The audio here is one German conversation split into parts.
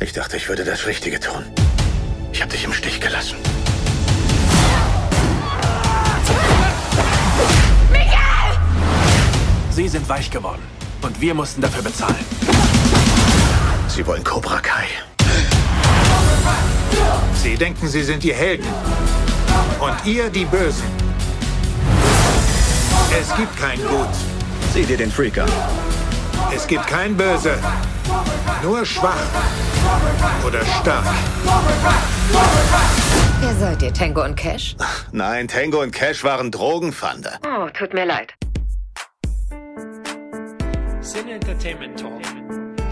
Ich dachte, ich würde das Richtige tun. Ich habe dich im Stich gelassen. Miguel! Sie sind weich geworden. Und wir mussten dafür bezahlen. Sie wollen Cobra Kai. Sie denken, Sie sind die Helden. Und ihr die Bösen. Es gibt kein Gut. Sieh dir den Freak an. Es gibt kein Böse. Nur schwach. Oder stark. Wer seid ihr, Tango und Cash? Nein, Tango und Cash waren Drogenfander. Oh, tut mir leid. Sin Entertainment Talk,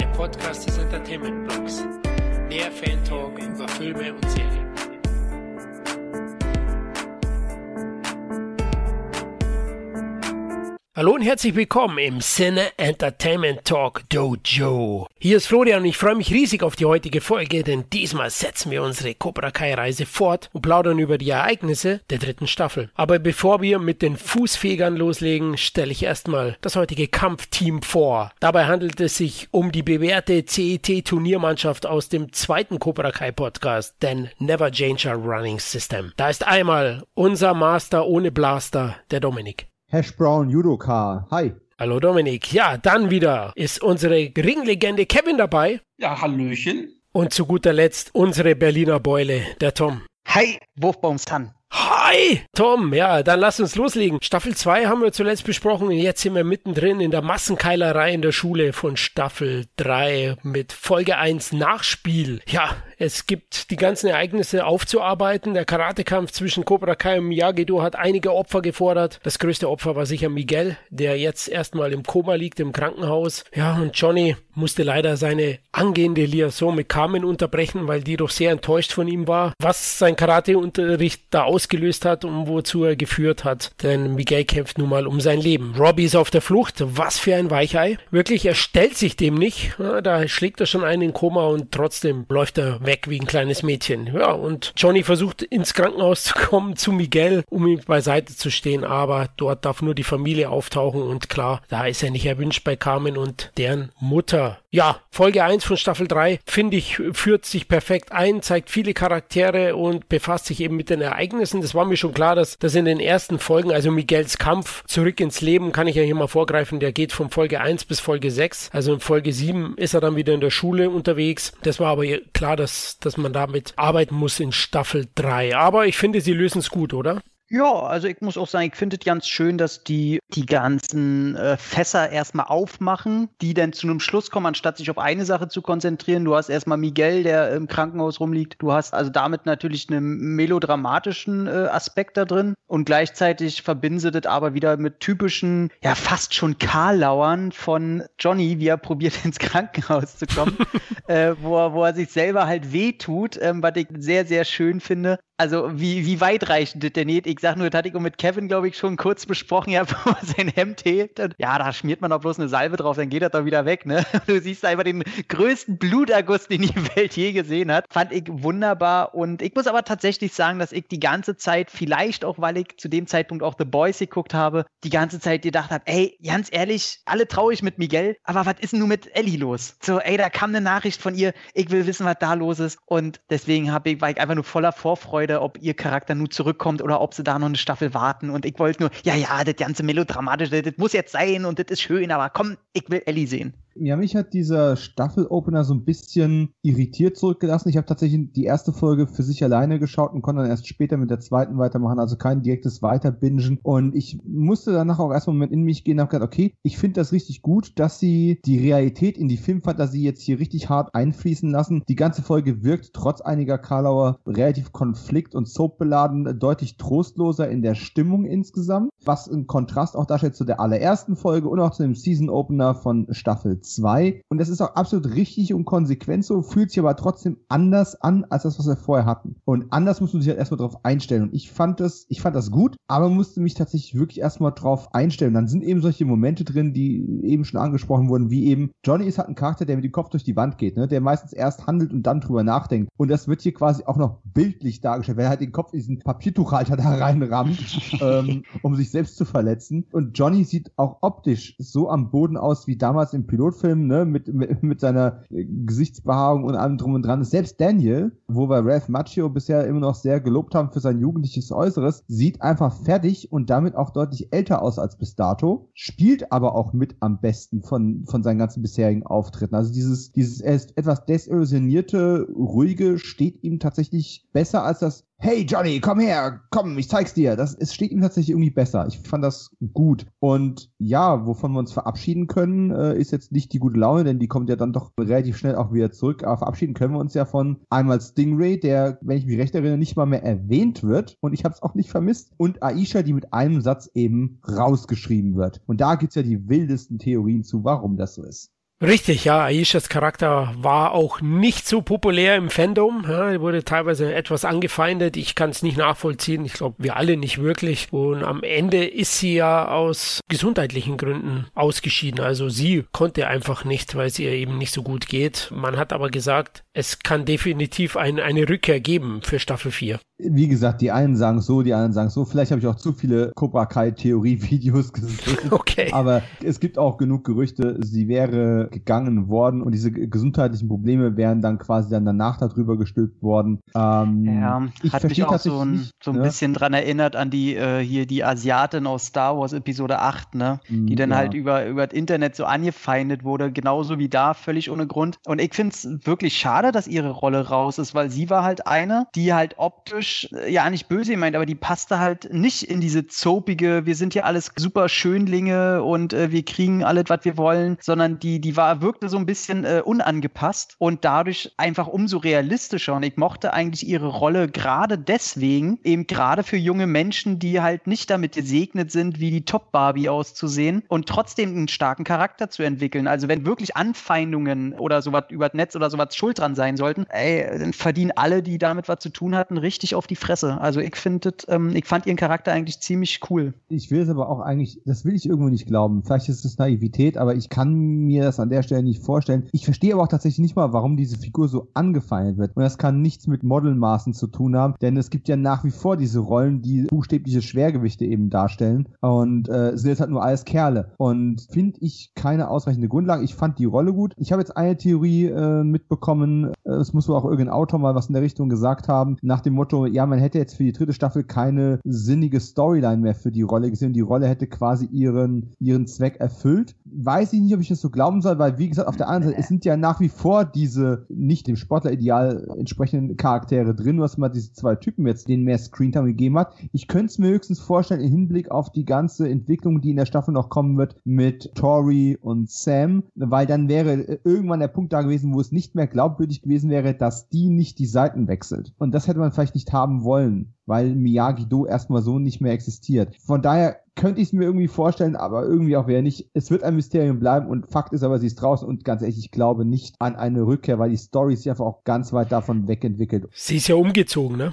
der Podcast des Entertainment Blogs. Der Fan-Talk über Filme und Serien. Hallo und herzlich willkommen im Cine Entertainment Talk Dojo. Hier ist Florian und ich freue mich riesig auf die heutige Folge, denn diesmal setzen wir unsere Cobra Kai Reise fort und plaudern über die Ereignisse der dritten Staffel. Aber bevor wir mit den Fußfegern loslegen, stelle ich erstmal das heutige Kampfteam vor. Dabei handelt es sich um die bewährte CET Turniermannschaft aus dem zweiten Cobra Kai Podcast, den Never Change Our Running System. Da ist einmal unser Master ohne Blaster, der Dominik. Hash Brown Judoka. Hi. Hallo Dominik. Ja, dann wieder ist unsere Ringlegende Kevin dabei. Ja, Hallöchen. Und zu guter Letzt unsere Berliner Beule, der Tom. Hi, Wurfbaum Sun. Hi, Tom. Ja, dann lass uns loslegen. Staffel 2 haben wir zuletzt besprochen und jetzt sind wir mittendrin in der Massenkeilerei in der Schule von Staffel 3 mit Folge 1 Nachspiel. Ja, es gibt die ganzen Ereignisse aufzuarbeiten. Der Karatekampf zwischen Cobra Kai und Miyagi-Do hat einige Opfer gefordert. Das größte Opfer war sicher Miguel, der jetzt erstmal im Koma liegt im Krankenhaus. Ja, und Johnny musste leider seine angehende Liaison mit Carmen unterbrechen, weil die doch sehr enttäuscht von ihm war, was sein Karateunterricht da ausgelöst hat und wozu er geführt hat. Denn Miguel kämpft nun mal um sein Leben. Robbie ist auf der Flucht. Was für ein Weichei. Wirklich, er stellt sich dem nicht. Ja, da schlägt er schon einen in Koma und trotzdem läuft er weg wie ein kleines Mädchen. Ja, und Johnny versucht ins Krankenhaus zu kommen zu Miguel, um ihm beiseite zu stehen, aber dort darf nur die Familie auftauchen und klar, da ist er nicht erwünscht bei Carmen und deren Mutter. Ja, Folge 1 von Staffel 3, finde ich, führt sich perfekt ein, zeigt viele Charaktere und befasst sich eben mit den Ereignissen. Das war mir schon klar, dass das in den ersten Folgen, also Miguels Kampf zurück ins Leben, kann ich ja hier mal vorgreifen, der geht von Folge 1 bis Folge 6. Also in Folge 7 ist er dann wieder in der Schule unterwegs. Das war aber klar, dass dass, man damit arbeiten muss in Staffel 3. Aber ich finde, sie lösen es gut, oder? Ja, also ich muss auch sagen, ich finde es ganz schön, dass die die ganzen äh, Fässer erstmal aufmachen, die dann zu einem Schluss kommen, anstatt sich auf eine Sache zu konzentrieren. Du hast erstmal Miguel, der im Krankenhaus rumliegt. Du hast also damit natürlich einen melodramatischen äh, Aspekt da drin und gleichzeitig verbinden sie das aber wieder mit typischen, ja fast schon Karlauern von Johnny, wie er probiert ins Krankenhaus zu kommen, äh, wo, er, wo er sich selber halt wehtut, ähm, was ich sehr, sehr schön finde. Also wie, wie weitreichend das denn nicht? Ich sag nur, das hatte ich mit Kevin, glaube ich, schon kurz besprochen, ja, wo er sein Hemd hebt. Ja, da schmiert man doch bloß eine Salbe drauf, dann geht er doch wieder weg, ne? Du siehst einfach den größten Bluterguss, den die Welt je gesehen hat. Fand ich wunderbar und ich muss aber tatsächlich sagen, dass ich die ganze Zeit, vielleicht auch, weil ich zu dem Zeitpunkt auch The Boys geguckt habe, die ganze Zeit gedacht habe, ey, ganz ehrlich, alle traurig mit Miguel, aber was ist denn nun mit Ellie los? So, ey, da kam eine Nachricht von ihr, ich will wissen, was da los ist und deswegen ich, war ich einfach nur voller Vorfreude Freude, ob ihr Charakter nun zurückkommt oder ob sie da noch eine Staffel warten. Und ich wollte nur, ja, ja, das ganze Melodramatische, das muss jetzt sein und das ist schön, aber komm, ich will Ellie sehen. Ja, mich hat dieser Staffel-Opener so ein bisschen irritiert zurückgelassen. Ich habe tatsächlich die erste Folge für sich alleine geschaut und konnte dann erst später mit der zweiten weitermachen, also kein direktes Weiterbingen. Und ich musste danach auch erstmal Moment in mich gehen und habe gedacht, okay, ich finde das richtig gut, dass sie die Realität in die Filmfantasie jetzt hier richtig hart einfließen lassen. Die ganze Folge wirkt trotz einiger Karlauer relativ konflikt- und soapbeladen deutlich trostloser in der Stimmung insgesamt, was ein Kontrast auch darstellt zu der allerersten Folge und auch zu dem Season-Opener von Staffel 2. Und das ist auch absolut richtig und konsequent so, fühlt sich aber trotzdem anders an, als das, was wir vorher hatten. Und anders muss man sich halt erstmal drauf einstellen. Und ich fand das, ich fand das gut, aber musste mich tatsächlich wirklich erstmal drauf einstellen. Dann sind eben solche Momente drin, die eben schon angesprochen wurden, wie eben Johnny ist halt ein Charakter, der mit dem Kopf durch die Wand geht, ne? der meistens erst handelt und dann drüber nachdenkt. Und das wird hier quasi auch noch bildlich dargestellt, weil er halt den Kopf in diesen Papiertuchhalter da reinrammt, ähm, um sich selbst zu verletzen. Und Johnny sieht auch optisch so am Boden aus wie damals im Pilot Hollywood-Filmen, ne, mit, mit, seiner äh, Gesichtsbehaarung und allem drum und dran. Selbst Daniel, wo wir Ralph Macchio bisher immer noch sehr gelobt haben für sein jugendliches Äußeres, sieht einfach fertig und damit auch deutlich älter aus als bis dato, spielt aber auch mit am besten von, von seinen ganzen bisherigen Auftritten. Also dieses, dieses etwas desillusionierte, ruhige steht ihm tatsächlich besser als das hey Johnny, komm her, komm, ich zeig's dir. Das, es steht ihm tatsächlich irgendwie besser. Ich fand das gut. Und ja, wovon wir uns verabschieden können, äh, ist jetzt nicht die gute Laune, denn die kommt ja dann doch relativ schnell auch wieder zurück. Aber verabschieden können wir uns ja von einmal Stingray, der, wenn ich mich recht erinnere, nicht mal mehr erwähnt wird. Und ich habe es auch nicht vermisst. Und Aisha, die mit einem Satz eben rausgeschrieben wird. Und da gibt's ja die wildesten Theorien zu, warum das so ist. Richtig, ja. Aishas Charakter war auch nicht so populär im Fandom. Ja, wurde teilweise etwas angefeindet. Ich kann es nicht nachvollziehen. Ich glaube, wir alle nicht wirklich. Und am Ende ist sie ja aus gesundheitlichen Gründen ausgeschieden. Also sie konnte einfach nicht, weil es ihr eben nicht so gut geht. Man hat aber gesagt, es kann definitiv ein, eine Rückkehr geben für Staffel 4. Wie gesagt, die einen sagen so, die anderen sagen so. Vielleicht habe ich auch zu viele Cobra Kai Theorie-Videos gesehen. Okay. Aber es gibt auch genug Gerüchte, sie wäre gegangen worden und diese gesundheitlichen Probleme wären dann quasi dann danach darüber gestülpt worden. Ähm, ja, hat mich auch so ein, so ein ne? bisschen dran erinnert an die äh, hier die Asiatin aus Star Wars Episode 8, ne? Die mm, dann ja. halt über, über das Internet so angefeindet wurde, genauso wie da, völlig ohne Grund. Und ich finde es wirklich schade, dass ihre Rolle raus ist, weil sie war halt eine, die halt optisch, äh, ja nicht böse meint, aber die passte halt nicht in diese soapige, wir sind ja alles super Schönlinge und äh, wir kriegen alles, was wir wollen, sondern die, die war wirkte so ein bisschen äh, unangepasst und dadurch einfach umso realistischer. Und ich mochte eigentlich ihre Rolle gerade deswegen, eben gerade für junge Menschen, die halt nicht damit gesegnet sind, wie die Top-Barbie auszusehen und trotzdem einen starken Charakter zu entwickeln. Also wenn wirklich Anfeindungen oder sowas über das Netz oder sowas schuld dran sein sollten, ey, dann verdienen alle, die damit was zu tun hatten, richtig auf die Fresse. Also ich finde, ähm, ich fand ihren Charakter eigentlich ziemlich cool. Ich will es aber auch eigentlich, das will ich irgendwo nicht glauben. Vielleicht ist es Naivität, aber ich kann mir das an der Stelle nicht vorstellen. Ich verstehe aber auch tatsächlich nicht mal, warum diese Figur so angefeindet wird. Und das kann nichts mit Modelmaßen zu tun haben, denn es gibt ja nach wie vor diese Rollen, die buchstäbliche Schwergewichte eben darstellen. Und äh, sind jetzt halt nur alles Kerle. Und finde ich keine ausreichende Grundlage. Ich fand die Rolle gut. Ich habe jetzt eine Theorie äh, mitbekommen, äh, es muss wohl auch irgendein Autor mal was in der Richtung gesagt haben, nach dem Motto, ja, man hätte jetzt für die dritte Staffel keine sinnige Storyline mehr für die Rolle gesehen. Die Rolle hätte quasi ihren, ihren Zweck erfüllt. Weiß ich nicht, ob ich das so glauben soll, weil wie gesagt, auf der anderen Seite, es sind ja nach wie vor diese nicht dem Sportlerideal entsprechenden Charaktere drin. Hast mal diese zwei Typen jetzt, denen mehr Screentime gegeben hat. Ich könnte es mir höchstens vorstellen, im Hinblick auf die ganze Entwicklung, die in der Staffel noch kommen wird, mit Tori und Sam, weil dann wäre irgendwann der Punkt da gewesen, wo es nicht mehr glaubwürdig gewesen wäre, dass die nicht die Seiten wechselt. Und das hätte man vielleicht nicht haben wollen weil Miyagi-Do erstmal so nicht mehr existiert. Von daher könnte ich es mir irgendwie vorstellen, aber irgendwie auch wieder nicht. Es wird ein Mysterium bleiben und Fakt ist aber, sie ist draußen und ganz ehrlich, ich glaube nicht an eine Rückkehr, weil die Story sich einfach auch ganz weit davon wegentwickelt. Sie ist ja umgezogen, ne?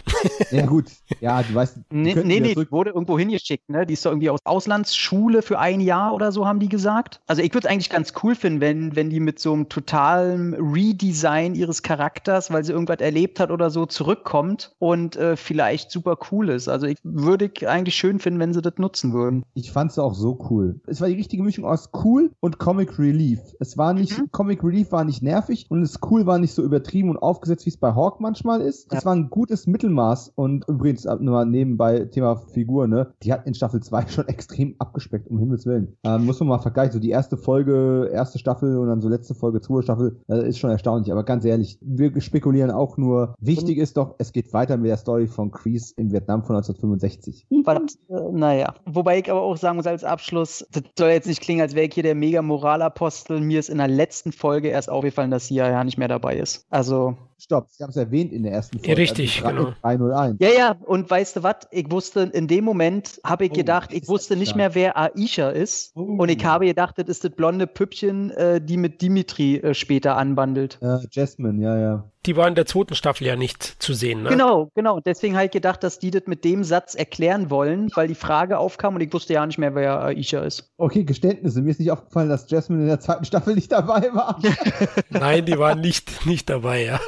ja gut, ja, du weißt. Nee, nee, nee die wurde irgendwo hingeschickt, ne? Die ist doch irgendwie aus Auslandsschule für ein Jahr oder so, haben die gesagt. Also ich würde es eigentlich ganz cool finden, wenn, wenn die mit so einem totalen Redesign ihres Charakters, weil sie irgendwas erlebt hat oder so, zurückkommt und äh, vielleicht super cool ist. Also ich würde eigentlich schön finden, wenn sie das nutzen würden. Ähm, ich fand es auch so cool. Es war die richtige Mischung aus cool und Comic Relief. Es war nicht, mhm. Comic Relief war nicht nervig und das cool war nicht so übertrieben und aufgesetzt, wie es bei Hawk manchmal ist. Ja. Es war ein gutes Mittelmaß und übrigens nur mal nebenbei Thema Figur, ne? Die hat in Staffel 2 schon extrem abgespeckt, um Himmels Willen. Ähm, muss man mal vergleichen. So die erste Folge, erste Staffel und dann so letzte Folge, zweite Staffel, äh, ist schon erstaunlich. Aber ganz ehrlich, wir spekulieren auch nur. Wichtig ist doch, es geht weiter mit der Story von Kreese in Vietnam von 1965. Verdammt, äh, naja. Wobei ich aber auch sagen muss als Abschluss, das soll jetzt nicht klingen, als wäre ich hier der mega Moralapostel. Mir ist in der letzten Folge erst aufgefallen, dass sie ja nicht mehr dabei ist. Also Stopp, Sie haben es erwähnt in der ersten Folge. Richtig, also 3, genau. 301. Ja, ja, und weißt du was? Ich wusste, in dem Moment habe ich oh, gedacht, ich wusste nicht mehr, wer Aisha ist. Oh. Und ich habe gedacht, das ist das blonde Püppchen, äh, die mit Dimitri äh, später anbandelt. Ja, Jasmine, ja, ja. Die war in der zweiten Staffel ja nicht zu sehen, ne? Genau, genau. Deswegen halt gedacht, dass die das mit dem Satz erklären wollen, weil die Frage aufkam und ich wusste ja nicht mehr, wer Aisha ist. Okay, Geständnisse. Mir ist nicht aufgefallen, dass Jasmine in der zweiten Staffel nicht dabei war. Nein, die war nicht, nicht dabei, ja.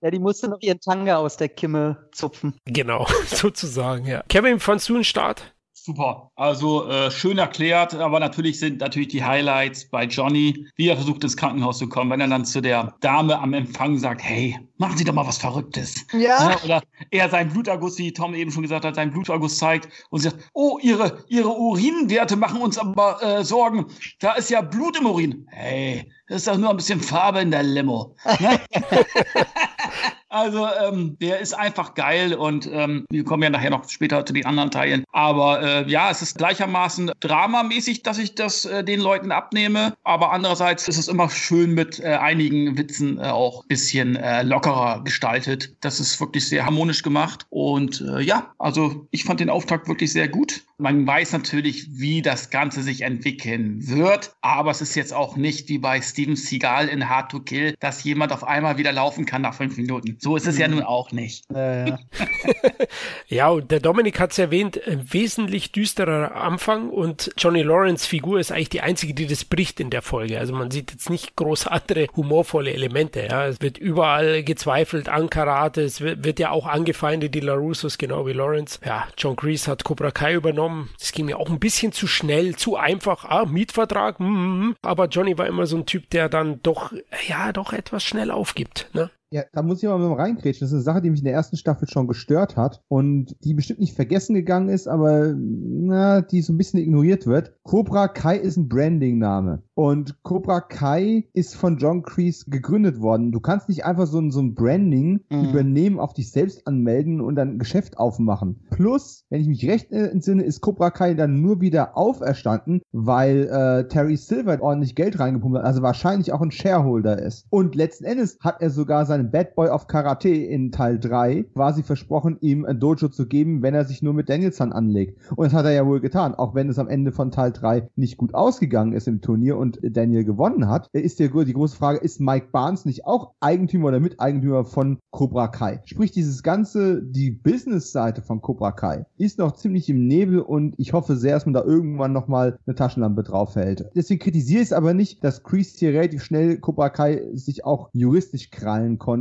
Ja, die musste noch ihren Tanga aus der Kimme zupfen. Genau, sozusagen, ja. Kevin, fandst du einen Start? Super. Also äh, schön erklärt, aber natürlich sind natürlich die Highlights bei Johnny, wie er versucht ins Krankenhaus zu kommen, wenn er dann zu der Dame am Empfang sagt, hey, machen Sie doch mal was Verrücktes. Ja. oder er seinen Bluterguss, wie Tom eben schon gesagt hat, seinen Bluterguss zeigt und sagt, oh, Ihre, Ihre Urinwerte machen uns aber äh, Sorgen. Da ist ja Blut im Urin. Hey, das ist doch nur ein bisschen Farbe in der Limo. Ne? Also ähm, der ist einfach geil und ähm, wir kommen ja nachher noch später zu den anderen Teilen. Aber äh, ja, es ist gleichermaßen dramamäßig, dass ich das äh, den Leuten abnehme. Aber andererseits ist es immer schön mit äh, einigen Witzen äh, auch bisschen äh, lockerer gestaltet. Das ist wirklich sehr harmonisch gemacht. Und äh, ja, also ich fand den Auftakt wirklich sehr gut. Man weiß natürlich, wie das Ganze sich entwickeln wird. Aber es ist jetzt auch nicht wie bei Steven Seagal in Hard to Kill, dass jemand auf einmal wieder laufen kann nach fünf Minuten. So ist es ja nun auch nicht. Äh, ja. Ja, und der Dominik hat es erwähnt, ein wesentlich düsterer Anfang und Johnny Lawrence Figur ist eigentlich die einzige, die das bricht in der Folge. Also man sieht jetzt nicht groß andere humorvolle Elemente. Ja. Es wird überall gezweifelt an Karate, es wird, wird ja auch angefeindet, die LaRussos, genau wie Lawrence. Ja, John Kreese hat Cobra Kai übernommen. Das ging mir auch ein bisschen zu schnell, zu einfach. Ah, Mietvertrag, mm, mm. aber Johnny war immer so ein Typ, der dann doch, ja, doch etwas schnell aufgibt. Ne? Ja, da muss ich mal reingrätschen. Das ist eine Sache, die mich in der ersten Staffel schon gestört hat und die bestimmt nicht vergessen gegangen ist, aber na, die so ein bisschen ignoriert wird. Cobra Kai ist ein Branding-Name und Cobra Kai ist von John Kreese gegründet worden. Du kannst nicht einfach so ein, so ein Branding Mhm. übernehmen, auf dich selbst anmelden und dann ein Geschäft aufmachen. Plus, wenn ich mich recht entsinne, ist Cobra Kai dann nur wieder auferstanden, weil äh, Terry Silver ordentlich Geld reingepumpt hat, also wahrscheinlich auch ein Shareholder ist. Und letzten Endes hat er sogar seinen Bad Boy of Karate in Teil 3 quasi versprochen, ihm ein Dojo zu geben, wenn er sich nur mit Danielson anlegt. Und das hat er ja wohl getan, auch wenn es am Ende von Teil 3 nicht gut ausgegangen ist im Turnier und Daniel gewonnen hat, ist die, die große Frage, ist Mike Barnes nicht auch Eigentümer oder Miteigentümer von Cobra Kai? Sprich, dieses ganze, die Business-Seite von Cobra Kai ist noch ziemlich im Nebel und ich hoffe sehr, dass man da irgendwann nochmal eine Taschenlampe draufhält. Deswegen kritisiere ich es aber nicht, dass Kreese hier relativ schnell Cobra Kai sich auch juristisch krallen konnte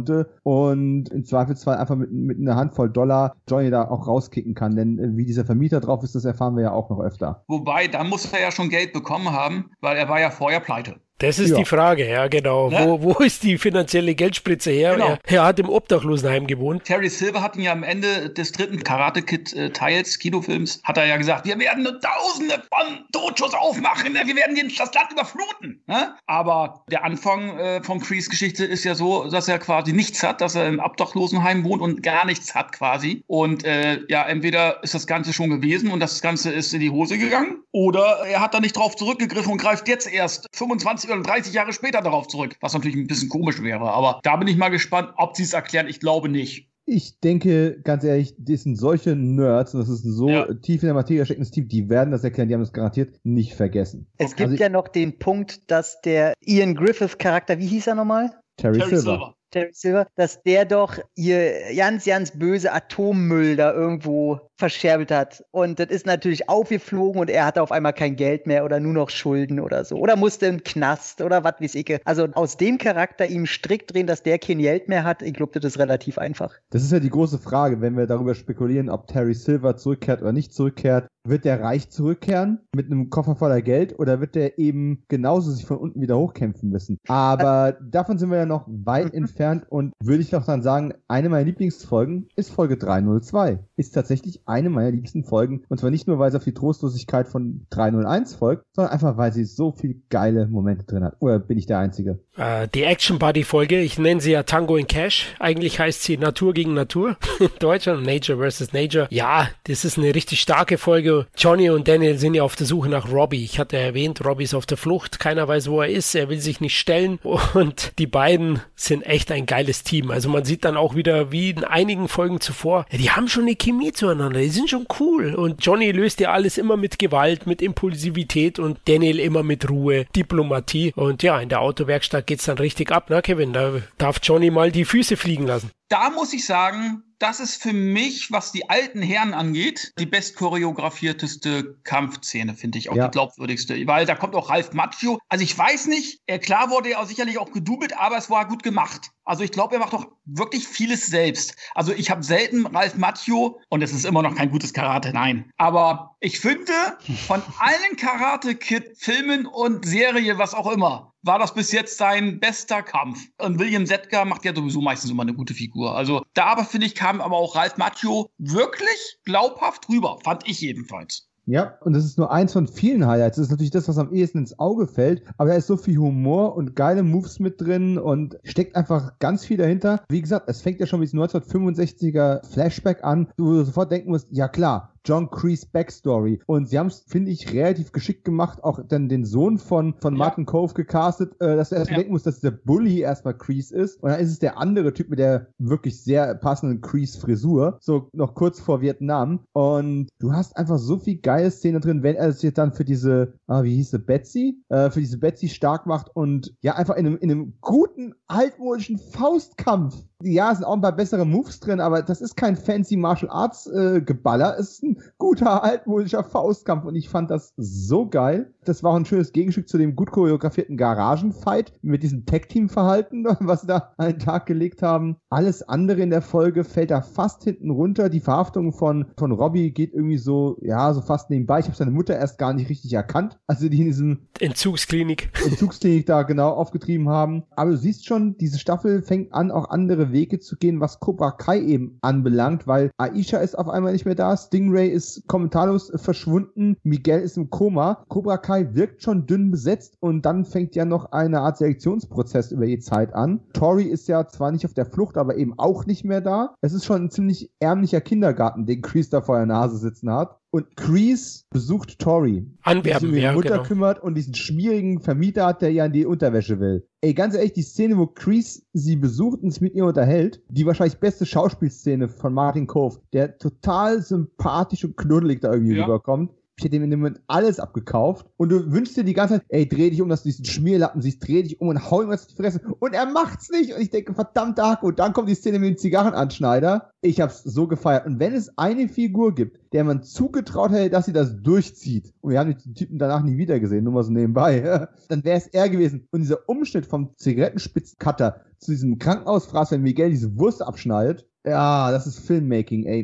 und im Zweifelsfall einfach mit, mit einer Handvoll Dollar Johnny da auch rauskicken kann. Denn äh, wie dieser Vermieter drauf ist, das erfahren wir ja auch noch öfter. Wobei, da muss er ja schon Geld bekommen haben, weil er war ja vorher pleite. Das ist Ja. die Frage, ja, genau. Ne? Wo, wo ist die finanzielle Geldspritze her? Genau. Er, er hat im Obdachlosenheim gewohnt. Terry Silver hat ihn ja am Ende des dritten Karate Kid äh, Teils, Kinofilms, hat er ja gesagt, wir werden nur tausende von Dojos aufmachen, ne? wir werden den- das Land überfluten. Ne? Aber der Anfang äh, von Crees Geschichte ist ja so, dass er quasi nichts hat, dass er im Obdachlosenheim wohnt und gar nichts hat quasi. Und äh, ja, entweder ist das Ganze schon gewesen und das Ganze ist in die Hose gegangen oder er hat da nicht drauf zurückgegriffen und greift jetzt erst 25 oder 30 Jahre später darauf zurück, was natürlich ein bisschen komisch wäre. Aber da bin ich mal gespannt, ob sie es erklären. Ich glaube nicht. Ich denke, ganz ehrlich, das sind solche Nerds und das ist ein so Ja. tief in der Materie steckendes Team, die werden das erklären, die haben das garantiert nicht vergessen. Es Okay. gibt ja noch den Punkt, dass der Ian Griffith-Charakter, wie hieß er nochmal? Terry, Terry Silver. Silver. Terry Silver, dass der doch ihr ganz, ganz böse Atommüll da irgendwo verscherbelt hat. Und das ist natürlich aufgeflogen und er hatte auf einmal kein Geld mehr oder nur noch Schulden oder so. Oder musste im Knast oder was weiß ich. Also aus dem Charakter ihm strikt drehen, dass der kein Geld mehr hat, ich glaube, das ist relativ einfach. Das ist ja die große Frage, wenn wir darüber spekulieren, ob Terry Silver zurückkehrt oder nicht zurückkehrt. Wird der reich zurückkehren mit einem Koffer voller Geld oder wird der eben genauso sich von unten wieder hochkämpfen müssen? Aber davon sind wir ja noch weit entfernt und würde ich doch dann sagen, eine meiner Lieblingsfolgen ist Folge 302. Ist tatsächlich eine meiner liebsten Folgen und zwar nicht nur, weil sie auf die Trostlosigkeit von 301 folgt, sondern einfach, weil sie so viel geile Momente drin hat. Oder bin ich der Einzige? Äh, die Action Buddy Folge, ich nenne sie ja Tango in Cash. Eigentlich heißt sie Natur gegen Natur in Deutschland, Nature versus Nature. Ja, das ist eine richtig starke Folge. Johnny und Daniel sind ja auf der Suche nach Robbie. Ich hatte erwähnt, Robbie ist auf der Flucht. Keiner weiß, wo er ist. Er will sich nicht stellen. Und die beiden sind echt ein geiles Team. Also man sieht dann auch wieder, wie in einigen Folgen zuvor, ja, die haben schon eine Chemie zueinander. Die sind schon cool. Und Johnny löst ja alles immer mit Gewalt, mit Impulsivität und Daniel immer mit Ruhe, Diplomatie. Und ja, in der Autowerkstatt geht's dann richtig ab, ne, Kevin? Da darf Johnny mal die Füße fliegen lassen. Da muss ich sagen, das ist für mich, was die alten Herren angeht, die best choreografierteste Kampfszene, finde ich, auch Ja. die glaubwürdigste. Weil da kommt auch Ralf Macchio. Also ich weiß nicht, äh, klar wurde er auch sicherlich auch gedoubelt, aber es war gut gemacht. Also ich glaube, er macht auch wirklich vieles selbst. Also ich habe selten Ralf Macchio, und es ist immer noch kein gutes Karate, nein. Aber ich finde, von allen Karate-Kid-Filmen und Serie, was auch immer, war das bis jetzt sein bester Kampf. Und William Zetka macht ja sowieso meistens immer eine gute Figur. Also da aber finde ich, kam aber auch Ralf Macchio wirklich glaubhaft rüber. Fand ich jedenfalls. Ja, und das ist nur eins von vielen Highlights. Das ist natürlich das, was am ehesten ins Auge fällt. Aber da ist so viel Humor und geile Moves mit drin und steckt einfach ganz viel dahinter. Wie gesagt, es fängt ja schon mit diesem 1965er Flashback an, wo du sofort denken musst, ja klar, John Kreese Backstory. Und sie haben es, finde ich, relativ geschickt gemacht, auch dann den Sohn von, von Ja. Martin Cove gecastet, äh, dass er erst Ja. denken muss, dass der Bully erstmal Kreese ist. Und dann ist es der andere Typ mit der wirklich sehr passenden Kreese-Frisur, so noch kurz vor Vietnam. Und du hast einfach so viel geile Szene drin, wenn er sich jetzt dann für diese, ah, wie hieß sie, Betsy, äh, für diese Betsy stark macht und ja, einfach in einem, in einem guten, altmodischen Faustkampf. Ja, es sind auch ein paar bessere Moves drin, aber das ist kein fancy Martial Arts äh, Geballer. Es ist ein guter, altmodischer Faustkampf und ich fand das so geil. Das war auch ein schönes Gegenstück zu dem gut choreografierten Garagenfight mit diesem Tag-Team-Verhalten, was sie da an den Tag gelegt haben. Alles andere in der Folge fällt da fast hinten runter. Die Verhaftung von, von Robbie geht irgendwie so, ja, so fast nebenbei. Ich habe seine Mutter erst gar nicht richtig erkannt, als sie die in diesem Entzugsklinik. Entzugsklinik da genau aufgetrieben haben. Aber du siehst schon, diese Staffel fängt an, auch andere Wege zu gehen, was Cobra Kai eben anbelangt, weil Aisha ist auf einmal nicht mehr da, Stingray ist kommentarlos verschwunden, Miguel ist im Koma. Cobra Kai wirkt schon dünn besetzt und dann fängt ja noch eine Art Selektionsprozess über die Zeit an. Tori ist ja zwar nicht auf der Flucht, aber eben auch nicht mehr da. Es ist schon ein ziemlich ärmlicher Kindergarten, den Chris da vor der Nase sitzen hat. Und Kreese besucht Tori. Anwerben, sich um ihre ja, Mutter genau. kümmert und diesen schmierigen Vermieter hat, der ihr an die Unterwäsche will. Ey, ganz ehrlich, die Szene, wo Kreese sie besucht und sich mit ihr unterhält, die wahrscheinlich beste Schauspielszene von Martin Cove, der total sympathisch und knuddelig da irgendwie Ja. rüberkommt. Ich hätte ihm in dem Moment alles abgekauft. Und du wünschst dir die ganze Zeit, ey, dreh dich um, dass du diesen Schmierlappen siehst, dreh dich um und hau ihm was die Fresse. Und er macht's nicht. Und ich denke, verdammt Hack. Und dann kommt die Szene mit dem Zigarrenanschneider. Ich hab's so gefeiert. Und wenn es eine Figur gibt, der man zugetraut hätte, dass sie das durchzieht, und wir haben den Typen danach nie wieder gesehen, nur mal so nebenbei, dann wäre es er gewesen. Und dieser Umschnitt vom Zigarettenspitzcutter zu diesem Krankenhausfraß, wenn Miguel diese Wurst abschneidet, ja, das ist Filmmaking, ey.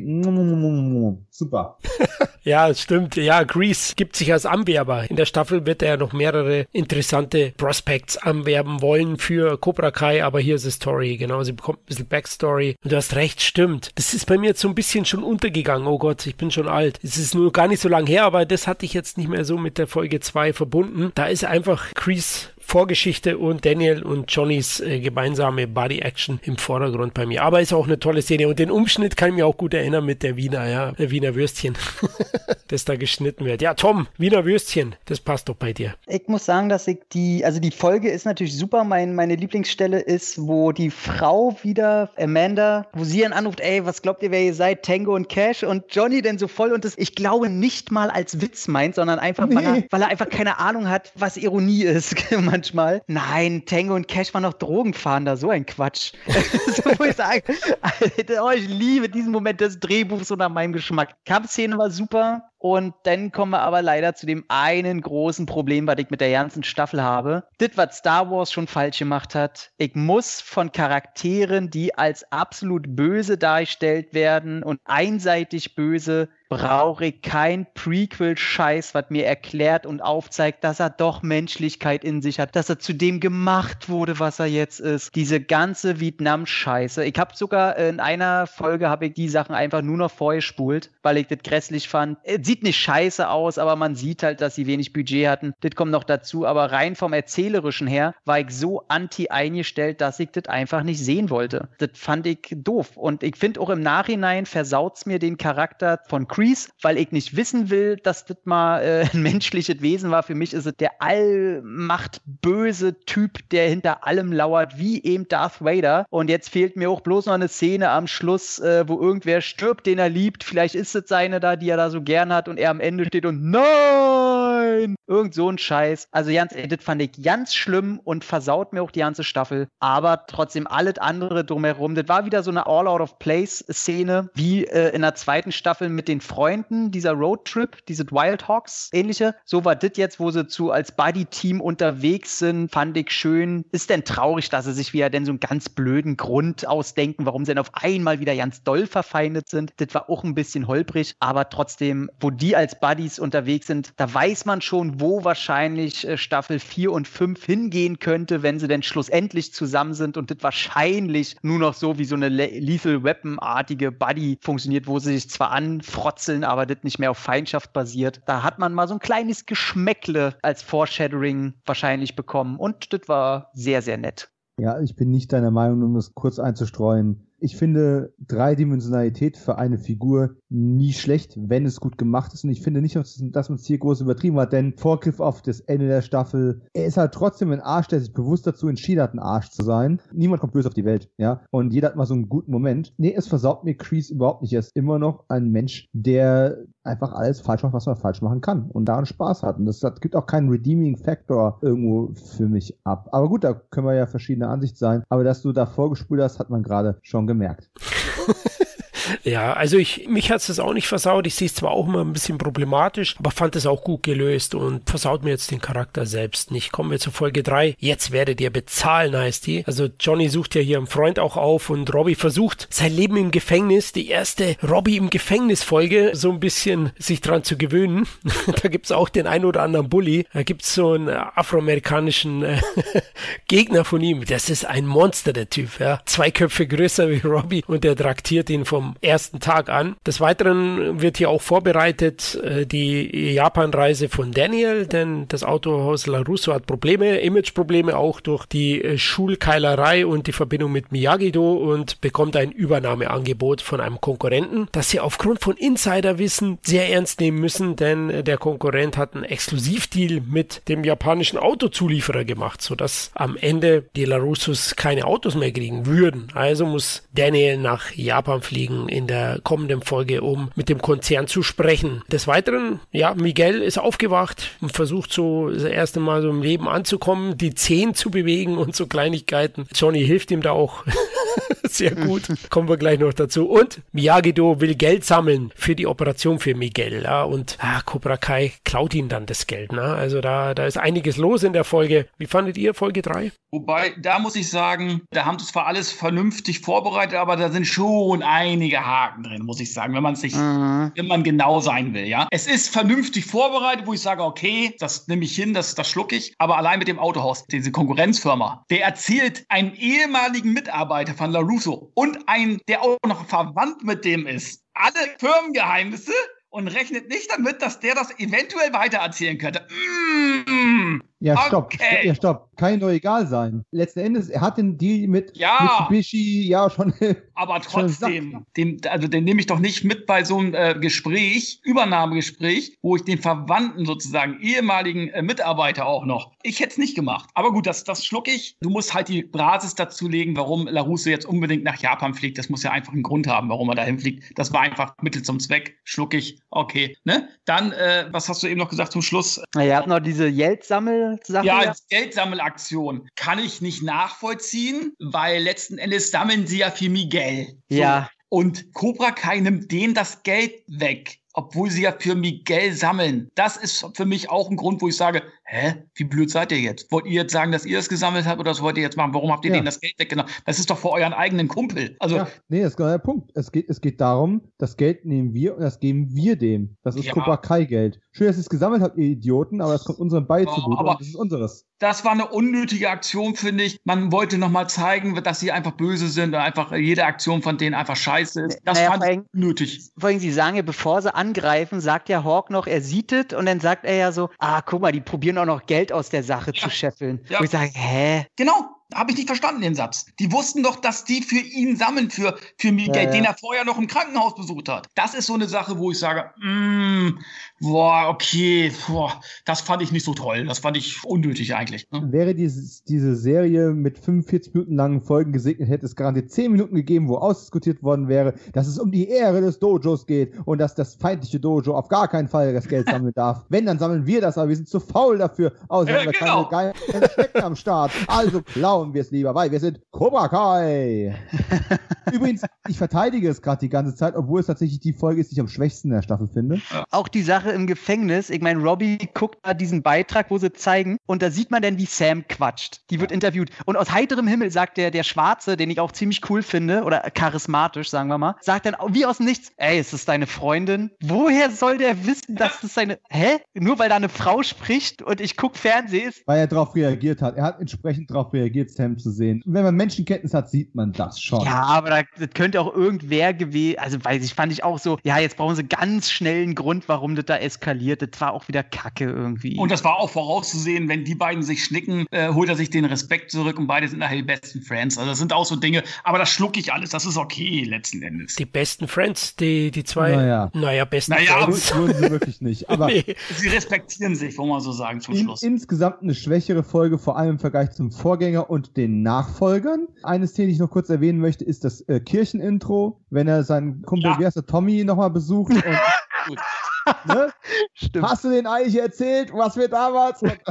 Super. Ja, stimmt. Ja, Grease gibt sich als Anwerber. In der Staffel wird er noch mehrere interessante Prospects anwerben wollen für Cobra Kai, aber hier ist die Story. Genau, sie bekommt ein bisschen Backstory. Und du hast recht, stimmt. Das ist bei mir jetzt so ein bisschen schon untergegangen. Oh Gott, ich bin schon alt. Es ist nur gar nicht so lang her, aber das hatte ich jetzt nicht mehr so mit der Folge 2 verbunden. Da ist einfach Grease Vorgeschichte und Daniel und Johnnys äh, gemeinsame Body Action im Vordergrund bei mir. Aber ist auch eine tolle Szene und den Umschnitt kann ich mir auch gut erinnern mit der Wiener, ja, der Wiener Würstchen, das da geschnitten wird. Ja, Tom, Wiener Würstchen, das passt doch bei dir. Ich muss sagen, dass ich die, also die Folge ist natürlich super. Mein, meine Lieblingsstelle ist, wo die Frau wieder, Amanda, wo sie dann anruft, ey, was glaubt ihr, wer ihr seid? Tango und Cash und Johnny denn so voll und das, ich glaube, nicht mal als Witz meint, sondern einfach, weil, er, Nee. weil er einfach keine Ahnung hat, was Ironie ist manchmal. Nein, Tango und Cash waren noch Drogenfahnder, so ein Quatsch. so, wo ich sage, Alter, oh, ich liebe diesen Moment des Drehbuchs so nach meinem Geschmack. Kampfszene war super. Und dann kommen wir aber leider zu dem einen großen Problem, was ich mit der ganzen Staffel habe. Das, was Star Wars schon falsch gemacht hat. Ich muss von Charakteren, die als absolut böse dargestellt werden und einseitig böse, brauche ich kein Prequel-Scheiß, was mir erklärt und aufzeigt, dass er doch Menschlichkeit in sich hat, dass er zu dem gemacht wurde, was er jetzt ist. Diese ganze Vietnam-Scheiße. Ich habe sogar in einer Folge habe ich die Sachen einfach nur noch vorgespult, weil ich das grässlich fand. Es sieht nicht scheiße aus, aber man sieht halt, dass sie wenig Budget hatten. Das kommt noch dazu. Aber rein vom Erzählerischen her war ich so anti eingestellt, dass ich das einfach nicht sehen wollte. Das fand ich doof. Und ich finde auch im Nachhinein versaut's mir den Charakter von Kreese, weil ich nicht wissen will, dass das mal äh, ein menschliches Wesen war. Für mich ist es der allmachtböse Typ, der hinter allem lauert, wie eben Darth Vader. Und jetzt fehlt mir auch bloß noch eine Szene am Schluss, äh, wo irgendwer stirbt, den er liebt. Vielleicht ist es seine da, die er da so gern hat und er am Ende steht und nein! Nein. Irgend so ein Scheiß. Also ganz, ey, das fand ich ganz schlimm und versaut mir auch die ganze Staffel. Aber trotzdem alles andere drumherum. Das war wieder so eine All-Out-of-Place-Szene, wie äh, in der zweiten Staffel mit den Freunden, dieser Roadtrip, diese Wild Hawks ähnliche. So war das jetzt, wo sie zu als Buddy-Team unterwegs sind, fand ich schön. Ist denn traurig, dass sie sich wieder denn so einen ganz blöden Grund ausdenken, warum sie denn auf einmal wieder ganz doll verfeindet sind. Das war auch ein bisschen holprig, aber trotzdem, wo die als Buddies unterwegs sind, da weiß man schon, wo wahrscheinlich äh, Staffel 4 und 5 hingehen könnte, wenn sie denn schlussendlich zusammen sind und das wahrscheinlich nur noch so wie so eine Le Lethal Weapon-artige Buddy funktioniert, wo sie sich zwar anfrotzeln, aber das nicht mehr auf Feindschaft basiert. Da hat man mal so ein kleines Geschmäckle als Foreshadowing wahrscheinlich bekommen und das war sehr, sehr nett. Ja, ich bin nicht deiner Meinung, um das kurz einzustreuen. Ich finde Dreidimensionalität für eine Figur nie schlecht, wenn es gut gemacht ist. Und ich finde nicht, dass man es hier groß übertrieben hat, denn Vorgriff auf das Ende der Staffel, er ist halt trotzdem ein Arsch, der sich bewusst dazu entschieden hat, ein Arsch zu sein. Niemand kommt böse auf die Welt, ja. Und jeder hat mal so einen guten Moment. Nee, es versaut mir Kreese überhaupt nicht. Er ist immer noch ein Mensch, der einfach alles falsch macht, was man falsch machen kann und daran Spaß hat. Und das, das gibt auch keinen Redeeming Factor irgendwo für mich ab. Aber gut, da können wir ja verschiedene Ansicht sein. Aber dass du da vorgespult hast, hat man gerade schon gemerkt. Ja, also ich, mich hat es auch nicht versaut. Ich sehe es zwar auch immer ein bisschen problematisch, aber fand es auch gut gelöst und versaut mir jetzt den Charakter selbst nicht. Kommen wir zu Folge 3. Jetzt werdet ihr bezahlen, heißt die. Also Johnny sucht ja hier einen Freund auch auf und Robbie versucht sein Leben im Gefängnis, die erste Robbie im Gefängnis Folge, so ein bisschen sich dran zu gewöhnen. da gibt's auch den ein oder anderen Bully. Da gibt's so einen afroamerikanischen äh, Gegner von ihm. Das ist ein Monster, der Typ, ja. Zwei Köpfe größer wie Robbie und der traktiert ihn vom ersten Tag an. Des Weiteren wird hier auch vorbereitet äh, die Japan-Reise von Daniel, denn das Autohaus LaRusso hat Probleme, Imageprobleme auch durch die äh, Schulkeilerei und die Verbindung mit Miyagi-Do und bekommt ein Übernahmeangebot von einem Konkurrenten, das sie aufgrund von Insiderwissen sehr ernst nehmen müssen, denn äh, der Konkurrent hat einen Exklusivdeal mit dem japanischen Autozulieferer gemacht, sodass am Ende die LaRussos keine Autos mehr kriegen würden. Also muss Daniel nach Japan fliegen in der kommenden Folge, um mit dem Konzern zu sprechen. Des Weiteren, ja, Miguel ist aufgewacht und versucht so das erste Mal so im Leben anzukommen, die Zehen zu bewegen und so Kleinigkeiten. Johnny hilft ihm da auch. Sehr gut. Kommen wir gleich noch dazu. Und Miyagi-Do will Geld sammeln für die Operation für Miguel. Ja, und ah, Cobra Kai klaut ihm dann das Geld. Ne? Also da, da ist einiges los in der Folge. Wie fandet ihr Folge 3? Wobei, da muss ich sagen, da haben sie zwar alles vernünftig vorbereitet, aber da sind schon einige Haken drin, muss ich sagen, wenn man sich, mhm. wenn man genau sein will, ja. Es ist vernünftig vorbereitet, wo ich sage, okay, das nehme ich hin, das, das schlucke ich, aber allein mit dem Autohaus, diese Konkurrenzfirma, der erzählt einen ehemaligen Mitarbeiter von LaRusso und einen, der auch noch verwandt mit dem ist, alle Firmengeheimnisse und rechnet nicht damit, dass der das eventuell weitererzählen könnte. Mmh, ja, stopp. Okay. Ja, stopp. Kann ihm doch egal sein. Letzten Endes, er hat den Deal mit ja, Mitsubishi ja schon. Aber trotzdem, den, also den nehme ich doch nicht mit bei so einem äh, Gespräch, Übernahmegespräch, wo ich den Verwandten sozusagen, ehemaligen äh, Mitarbeiter auch noch. Ich hätte es nicht gemacht. Aber gut, das, das schluck ich. Du musst halt die Basis dazu legen, warum Larusso jetzt unbedingt nach Japan fliegt. Das muss ja einfach einen Grund haben, warum er dahin fliegt. Das war einfach Mittel zum Zweck. Schluck ich. Okay. Ne? Dann, äh, was hast du eben noch gesagt zum Schluss? Na, ihr habt noch diese Sache? Ja, als Geldsammelaktion kann ich nicht nachvollziehen, weil letzten Endes sammeln sie ja für Miguel. So. Ja. Und Cobra Kai nimmt denen das Geld weg obwohl sie ja für Miguel sammeln. Das ist für mich auch ein Grund, wo ich sage, hä, wie blöd seid ihr jetzt? Wollt ihr jetzt sagen, dass ihr es gesammelt habt oder was wollt ihr jetzt machen? Warum habt ihr ja. denen das Geld weggenommen? Das ist doch für euren eigenen Kumpel. Also, ja, nee, das ist genau der Punkt. Es geht, es geht darum, das Geld nehmen wir und das geben wir dem. Das ist ja. Cobra Kai Geld. Schön, dass ihr es gesammelt habt, ihr Idioten, aber das kommt unserem Bei oh, zugute aber das ist unseres. Das war eine unnötige Aktion, finde ich. Man wollte nochmal zeigen, dass sie einfach böse sind und einfach jede Aktion von denen einfach scheiße ist. Das naja, fand ich unnötig. Vor allem, sie sagen ja, bevor sie angreifen, sagt ja Hawk noch, er sieht es und dann sagt er ja so, ah, guck mal, die probieren auch noch Geld aus der Sache ja. zu scheffeln. Ja. Wo ich sage, hä? Genau. Habe ich nicht verstanden, den Satz. Die wussten doch, dass die für ihn sammeln, für, für Miguel, Ja, ja. den er vorher noch im Krankenhaus besucht hat. Das ist so eine Sache, wo ich sage, mm, boah, okay, boah, das fand ich nicht so toll. Das fand ich unnötig eigentlich. Ne? Wäre dieses, diese Serie mit 45 Minuten langen Folgen gesegnet, hätte es garantiert 10 Minuten gegeben, wo ausdiskutiert worden wäre, dass es um die Ehre des Dojos geht und dass das feindliche Dojo auf gar keinen Fall das Geld sammeln darf. Wenn, dann sammeln wir das, aber wir sind zu faul dafür. Außerdem Ja, haben wir genau. keine geilen Schnecken am Start. Also klauen wir es lieber, weil wir sind Cobra Kai. Übrigens, ich verteidige es gerade die ganze Zeit, obwohl es tatsächlich die Folge ist, die ich am schwächsten in der Staffel finde. Auch die Sache im Gefängnis, ich meine, Robbie guckt da diesen Beitrag, wo sie zeigen, und da sieht man dann, wie Sam quatscht. Die wird interviewt. Und aus heiterem Himmel sagt der, der Schwarze, den ich auch ziemlich cool finde, oder charismatisch, sagen wir mal, sagt dann wie aus dem Nichts, ey, ist das deine Freundin? Woher soll der wissen, dass das seine. Hä? Nur weil da eine Frau spricht und ich guck Fernsehen ist. Weil er darauf reagiert hat. Er hat entsprechend darauf reagiert, Sam zu sehen. Und wenn man Menschenkenntnis hat, sieht man das schon. Ja, aber da, das könnte auch irgendwer gewesen, also weiß ich, fand ich auch so, ja, jetzt brauchen sie ganz schnell einen Grund, warum das da eskaliert. Das war auch wieder Kacke irgendwie. Und das war auch vorauszusehen, wenn die beiden sich schnicken, äh, holt er sich den Respekt zurück und beide sind nachher die besten Friends. Also das sind auch so Dinge, aber das schlucke ich alles, das ist okay letzten Endes. Die besten Friends, die, die zwei. Naja. naja besten Naja, Friends. Wurden sie wirklich nicht. Aber Nee. Sie respektieren sich, wollen wir so sagen, zum in, Schluss. insgesamt eine schwächere Folge, vor allem im Vergleich zum Vorgänger und den Nachfolgern. Eine Szene, die ich noch kurz erwähnen möchte, ist das äh, Kirchenintro, wenn er seinen Kumpel, Ja. wie heißt er, Tommy, nochmal besucht. Und, Gut. Ne? Hast du den eigentlich erzählt, was wir damals?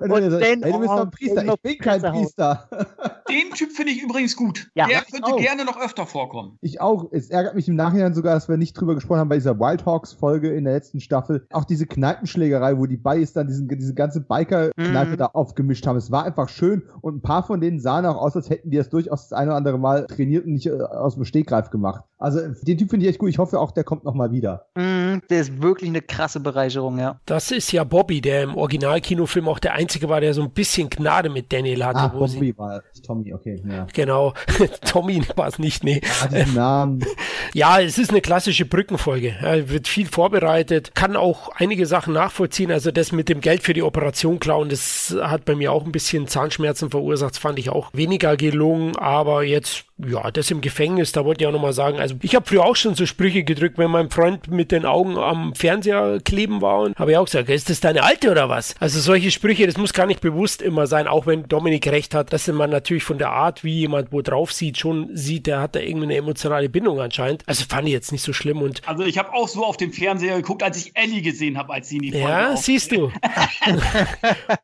Und, und, sagt, hey, du bist doch ein Priester. Ich bin kein. Priester. Den Typ finde ich übrigens gut. Ja. Der könnte auch. gerne noch öfter vorkommen. Ich auch. Es ärgert mich im Nachhinein sogar, dass wir nicht drüber gesprochen haben bei dieser Wild Hawks Folge in der letzten Staffel. Auch diese Kneipenschlägerei, wo die Buddies dann diesen, diese ganze Biker-Kneipe Mhm. da aufgemischt haben. Es war einfach schön und ein paar von denen sahen auch aus, als hätten die das durchaus das eine oder andere Mal trainiert und nicht äh, aus dem Stegreif gemacht. Also den Typ finde ich echt gut. Ich hoffe auch, der kommt nochmal wieder. Mm, der ist wirklich eine krasse Bereicherung, ja. Das ist ja Bobby, der im Originalkinofilm auch der einzige war, der so ein bisschen Gnade mit Daniel hatte. Ah, wo sie, Bobby war es. Tommy, okay. Ja. genau. Tommy war es nicht, nee. Diesen Namen. Ja, es ist eine klassische Brückenfolge. Ja, wird viel vorbereitet, kann auch einige Sachen nachvollziehen. Also das mit dem Geld für die Operation klauen, das hat bei mir auch ein bisschen Zahnschmerzen verursacht. Das fand ich auch weniger gelungen. Aber jetzt, ja, das im Gefängnis, da wollte ich auch nochmal sagen, also ich habe früher auch schon so Sprüche gedrückt, wenn mein Freund mit den Augen am Fernseher kleben war und habe ich auch gesagt, ist das deine Alte oder was? Also solche Sprüche, das muss gar nicht bewusst immer sein, auch wenn Dominik recht hat, dass man natürlich von der Art, wie jemand wo drauf sieht, schon sieht, der hat da irgendwie eine emotionale Bindung anscheinend. Also fand ich jetzt nicht so schlimm und Also ich habe auch so auf dem Fernseher geguckt, als ich Ellie gesehen habe, als sie in die Folge ja, siehst du.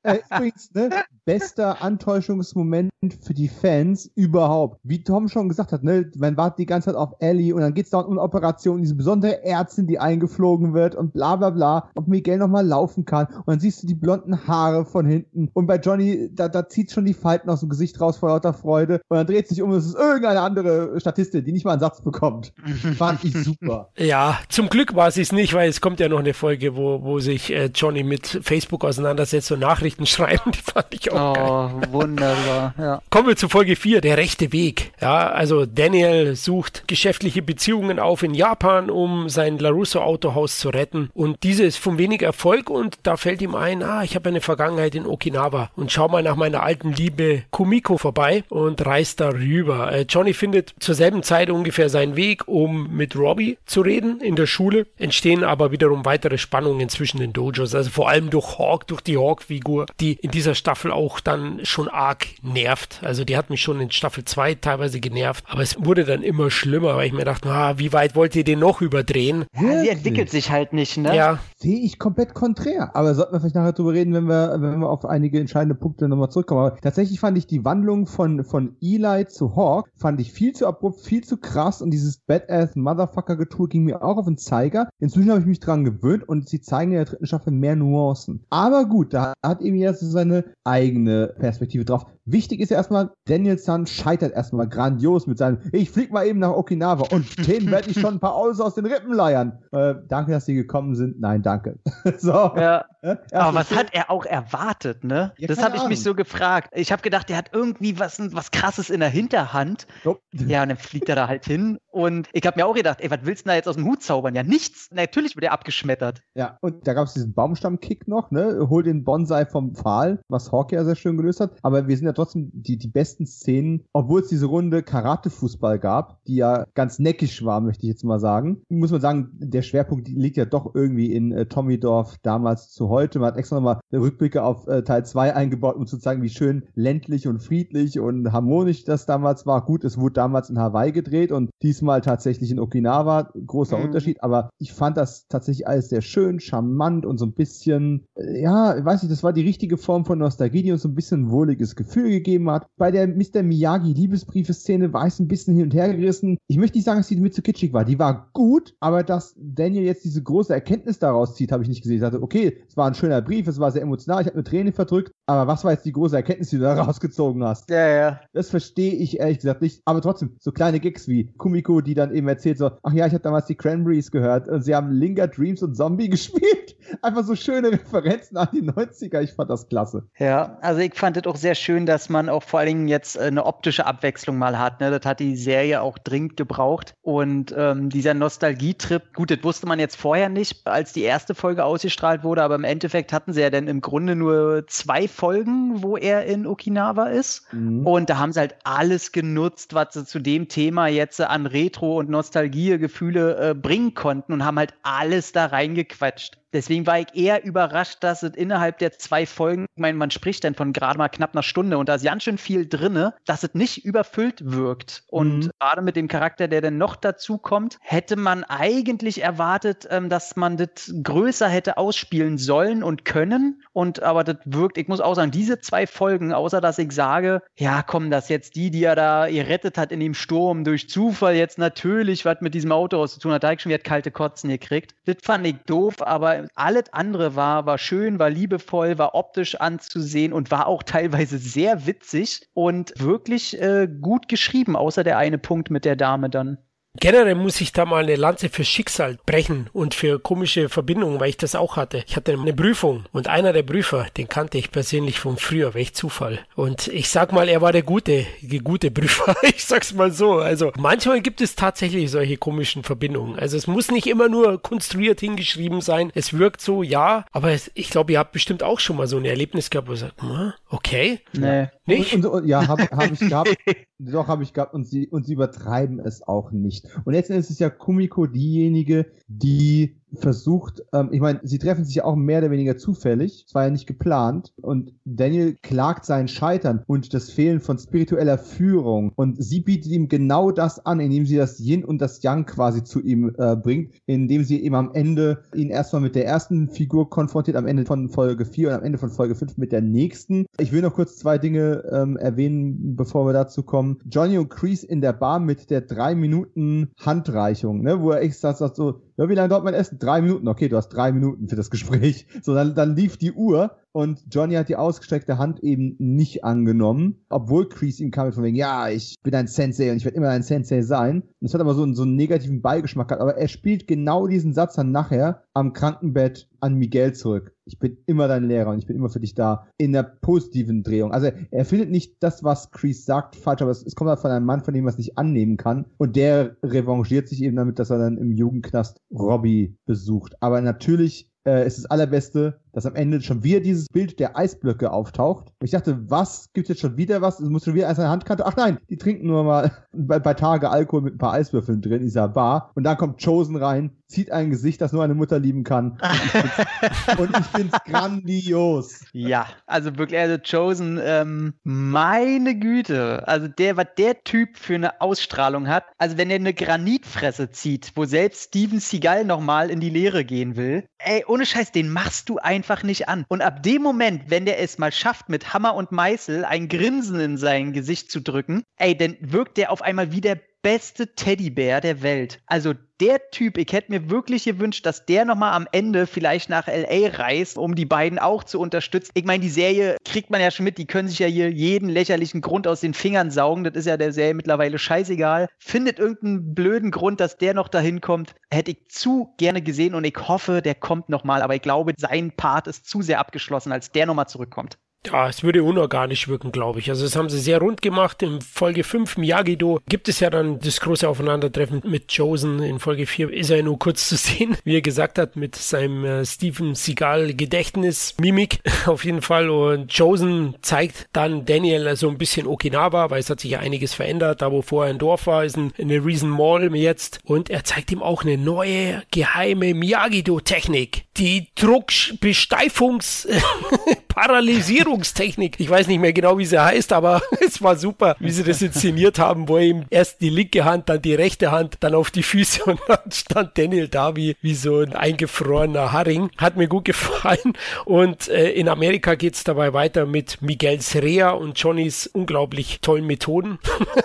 Äh, übrigens, ne, bester Antäuschungsmoment für die Fans überhaupt. Wie Tom schon gesagt hat, ne, man wartet die ganze Zeit auf Ellie und dann geht's da um eine Operation, diese besondere Ärztin, die eingeflogen wird und bla bla bla, ob Miguel nochmal laufen kann. Und dann siehst du die blonden Haare von hinten. Und bei Johnny, da, da zieht schon die Falten aus dem Gesicht raus vor lauter Freude. Und dann dreht sich um, und es ist irgendeine andere Statistin, die nicht mal einen Satz bekommt. Fand ich super. Ja, zum Glück war sie es nicht, weil es kommt ja noch eine Folge, wo, wo sich äh, Johnny mit Facebook auseinandersetzt und Nachrichten schreiben. Die fand ich auch geil. Oh, wunderbar, ja. Kommen wir zu Folge 4, der rechte Weg. Ja, also Daniel sucht geschäftliche Beziehungen auf in Japan, um sein LaRusso Autohaus zu retten. Und diese ist von wenig Erfolg und da fällt ihm ein, ah, ich habe eine Vergangenheit in Okinawa und schau mal nach meiner alten Liebe Kumiko vorbei und reist darüber. Äh, Johnny findet zur selben Zeit ungefähr seinen Weg, um mit Robbie zu reden in der Schule. Entstehen aber wiederum weitere Spannungen zwischen den Dojos, also vor allem durch Hawk, durch die Hawk-Figur, die in dieser Staffel auch dann schon arg nervt. Also die hat mich schon in Staffel 2 teilweise genervt, aber es wurde dann immer schlimmer, weil ich mir dachte, ah, wie weit wollt ihr den noch überdrehen? ja. Sie Wirklich? entwickelt sich halt nicht, ne? Ja, Sehe ich komplett konträr. Aber sollten wir vielleicht nachher drüber reden, wenn wir, wenn wir auf einige entscheidende Punkte nochmal zurückkommen. Aber tatsächlich fand ich die Wandlung von, von Eli zu Hawk, fand ich viel zu abrupt, viel zu krass und dieses Badass Motherfucker-Getue ging mir auch auf den Zeiger. Inzwischen habe ich mich dran gewöhnt und sie zeigen in der dritten Staffel mehr Nuancen. Aber gut, da hat eben jetzt so seine eigene Perspektive drauf. Wichtig ist ja erstmal, Daniel San scheitert erstmal grandios mit seinem, ich flieg mal eben nach Okinawa und denen werde ich schon ein paar Autos aus den Rippen leiern. Äh, danke, dass sie gekommen sind. Nein, danke. so. Ja. äh, Aber was hat er auch erwartet, ne? Ja, das habe ich mich so gefragt. Ich habe gedacht, der hat irgendwie was, was krasses in der Hinterhand. Nope. Ja, und dann fliegt er da halt hin. Und ich habe mir auch gedacht, ey, was willst du da jetzt aus dem Hut zaubern? Ja, nichts. Natürlich wird er abgeschmettert. Ja, und da gab es diesen Baumstammkick noch, ne? Hol den Bonsai vom Pfahl, was Hawk ja sehr, sehr schön gelöst hat. Aber wir sind ja trotzdem die, die besten Szenen, obwohl es diese Runde Karate-Fußball gab, die ja ganz neckisch war, möchte ich jetzt mal sagen. Muss man sagen, der Schwerpunkt liegt ja doch irgendwie in äh, Tommydorf damals zu heute. Man hat extra nochmal Rückblicke auf äh, Teil 2 eingebaut, um zu zeigen, wie schön ländlich und friedlich und harmonisch das damals war. Gut, es wurde damals in Hawaii gedreht und diesmal tatsächlich in Okinawa. Großer mhm. Unterschied, aber ich fand das tatsächlich alles sehr schön, charmant und so ein bisschen, äh, ja, ich weiß nicht, das war die richtige Form von Nostalgie, die uns so ein bisschen ein wohliges Gefühl gegeben hat. Bei der Mr. Miyagi Liebesbriefe-Szene war ich ein bisschen hin und her gerissen. Ich möchte nicht sagen, dass die mit zu kitschig war. Die war gut, aber dass Daniel jetzt diese große Erkenntnis daraus zieht, habe ich nicht gesehen. Ich dachte, okay, es war ein schöner Brief, es war sehr emotional, ich habe eine Träne verdrückt, aber was war jetzt die große Erkenntnis, die du da rausgezogen hast? Ja, ja. Das verstehe ich ehrlich gesagt nicht. Aber trotzdem, so kleine Gigs wie Kumiko, die dann eben erzählt so, ach ja, ich habe damals die Cranberries gehört und sie haben Linger, Dreams und Zombie gespielt. Einfach so schöne Referenzen an die 90er. Ich fand das klasse. Ja, also ich fand es auch sehr schön, dass man auch vor allen Dingen jetzt eine optische Abwechslung mal hat. Ne? Das hat die Serie auch dringend gebraucht. Und ähm, dieser Nostalgietrip, gut, das wusste man jetzt vorher nicht, als die erste Folge ausgestrahlt wurde, aber im Endeffekt hatten sie ja dann im Grunde nur zwei Folgen, wo er in Okinawa ist. Mhm. Und da haben sie halt alles genutzt, was sie zu dem Thema jetzt an Retro- und Nostalgiegefühle äh, bringen konnten und haben halt alles da reingequetscht. Deswegen war ich eher überrascht, dass es innerhalb der zwei Folgen, ich meine, man spricht dann von gerade mal knapp einer Stunde und da ist ganz schön viel drinne, dass es nicht überfüllt wirkt. Und mhm. gerade mit dem Charakter, der dann noch dazu kommt, hätte man eigentlich erwartet, ähm, dass man das größer hätte ausspielen sollen und können. Und aber das wirkt, ich muss auch sagen, diese zwei Folgen, außer dass ich sage, ja, komm, das jetzt die, die er da gerettet hat in dem Sturm durch Zufall jetzt natürlich was mit diesem Auto aus zu tun hat, da habe ich schon wieder kalte Kotzen gekriegt. Das fand ich doof, aber alles andere war, war schön, war liebevoll, war optisch anzusehen und war auch teilweise sehr witzig und wirklich äh, gut geschrieben, außer der eine Punkt mit der Dame dann. Generell muss ich da mal eine Lanze für Schicksal brechen und für komische Verbindungen, weil ich das auch hatte. Ich hatte eine Prüfung und einer der Prüfer, den kannte ich persönlich von früher, welch Zufall. Und ich sag mal, er war der gute, der gute Prüfer. Ich sag's mal so. Also manchmal gibt es tatsächlich solche komischen Verbindungen. Also es muss nicht immer nur konstruiert hingeschrieben sein. Es wirkt so, ja, aber es, ich glaube, ihr habt bestimmt auch schon mal so ein Erlebnis gehabt, wo ihr sagt, hm, okay. Nee. Nicht? Und, und, ja, habe hab ich gehabt. Doch, habe ich gehabt und sie, und sie übertreiben es auch nicht. Und jetzt ist es ja Kumiko diejenige, die versucht, ähm, ich meine, sie treffen sich ja auch mehr oder weniger zufällig, es war ja nicht geplant und Daniel klagt sein Scheitern und das Fehlen von spiritueller Führung und sie bietet ihm genau das an, indem sie das Yin und das Yang quasi zu ihm äh, bringt, indem sie ihm am Ende ihn erstmal mit der ersten Figur konfrontiert, am Ende von Folge 4 und am Ende von Folge 5 mit der nächsten. Ich will noch kurz zwei Dinge ähm, erwähnen, bevor wir dazu kommen. Johnny und Crease in der Bar mit der drei Minuten Handreichung, ne, wo er extra sagt so, ja, wie lange dauert mein Essen? Drei Minuten. Okay, du hast drei Minuten für das Gespräch. So, dann, dann lief die Uhr und Johnny hat die ausgestreckte Hand eben nicht angenommen, obwohl Kreese ihm kam von wegen, ja, ich bin ein Sensei und ich werde immer ein Sensei sein. Und das hat aber so, einen, so einen negativen Beigeschmack gehabt. Aber er spielt genau diesen Satz dann nachher am Krankenbett an Miguel zurück. Ich bin immer dein Lehrer und ich bin immer für dich da. In der positiven Drehung. Also er findet nicht das, was Kreese sagt, falsch, aber es, es kommt halt von einem Mann, von dem er es nicht annehmen kann. Und der revanchiert sich eben damit, dass er dann im Jugendknast Robbie besucht. Aber natürlich äh, ist das Allerbeste, dass am Ende schon wieder dieses Bild der Eisblöcke auftaucht. Und ich dachte, was? Gibt jetzt schon wieder was? Es muss schon wieder eins in der Handkante. Ach nein, die trinken nur mal bei, bei Tage Alkohol mit ein paar Eiswürfeln drin in dieser Bar. Und dann kommt Chosen rein, zieht ein Gesicht, das nur eine Mutter lieben kann. Und ich finde es grandios. Ja, also wirklich, also Chosen, ähm, meine Güte. Also der, was der Typ für eine Ausstrahlung hat. Also wenn er eine Granitfresse zieht, wo selbst Steven Seagal nochmal in die Lehre gehen will. Ey, ohne Scheiß, den machst du einfach nicht an. Und ab dem Moment, wenn der es mal schafft, mit Hammer und Meißel ein Grinsen in sein Gesicht zu drücken, ey, dann wirkt der auf einmal wie der beste Teddybär der Welt. Also der Typ, ich hätte mir wirklich gewünscht, dass der nochmal am Ende vielleicht nach LA reist, um die beiden auch zu unterstützen. Ich meine, die Serie kriegt man ja schon mit, die können sich ja hier jeden lächerlichen Grund aus den Fingern saugen. Das ist ja der Serie mittlerweile scheißegal. Findet irgendeinen blöden Grund, dass der noch dahin kommt. Hätte ich zu gerne gesehen und ich hoffe, der kommt nochmal. Aber ich glaube, sein Part ist zu sehr abgeschlossen, als der nochmal zurückkommt. Ja, es würde unorganisch wirken, glaube ich. Also das haben sie sehr rund gemacht. In Folge 5 Miyagi-Do gibt es ja dann das große Aufeinandertreffen mit Josen. In Folge 4 ist er nur kurz zu sehen, wie er gesagt hat, mit seinem äh, Steven Seagal Gedächtnis-Mimik auf jeden Fall. Und Josen zeigt dann Daniel so ein bisschen Okinawa, weil es hat sich ja einiges verändert. Da, wo vorher ein Dorf war, ist ein, eine Reason Mall jetzt. Und er zeigt ihm auch eine neue, geheime Miyagi-Do-Technik. Die Druckbesteifungs- Paralysierungstechnik. Ich weiß nicht mehr genau, wie sie heißt, aber es war super, wie sie das inszeniert haben, wo ihm erst die linke Hand, dann die rechte Hand, dann auf die Füße und dann stand Daniel da wie, wie so ein eingefrorener Haring. Hat mir gut gefallen. Und äh, in Amerika geht es dabei weiter mit Miguel Serea und Johnnys unglaublich tollen Methoden.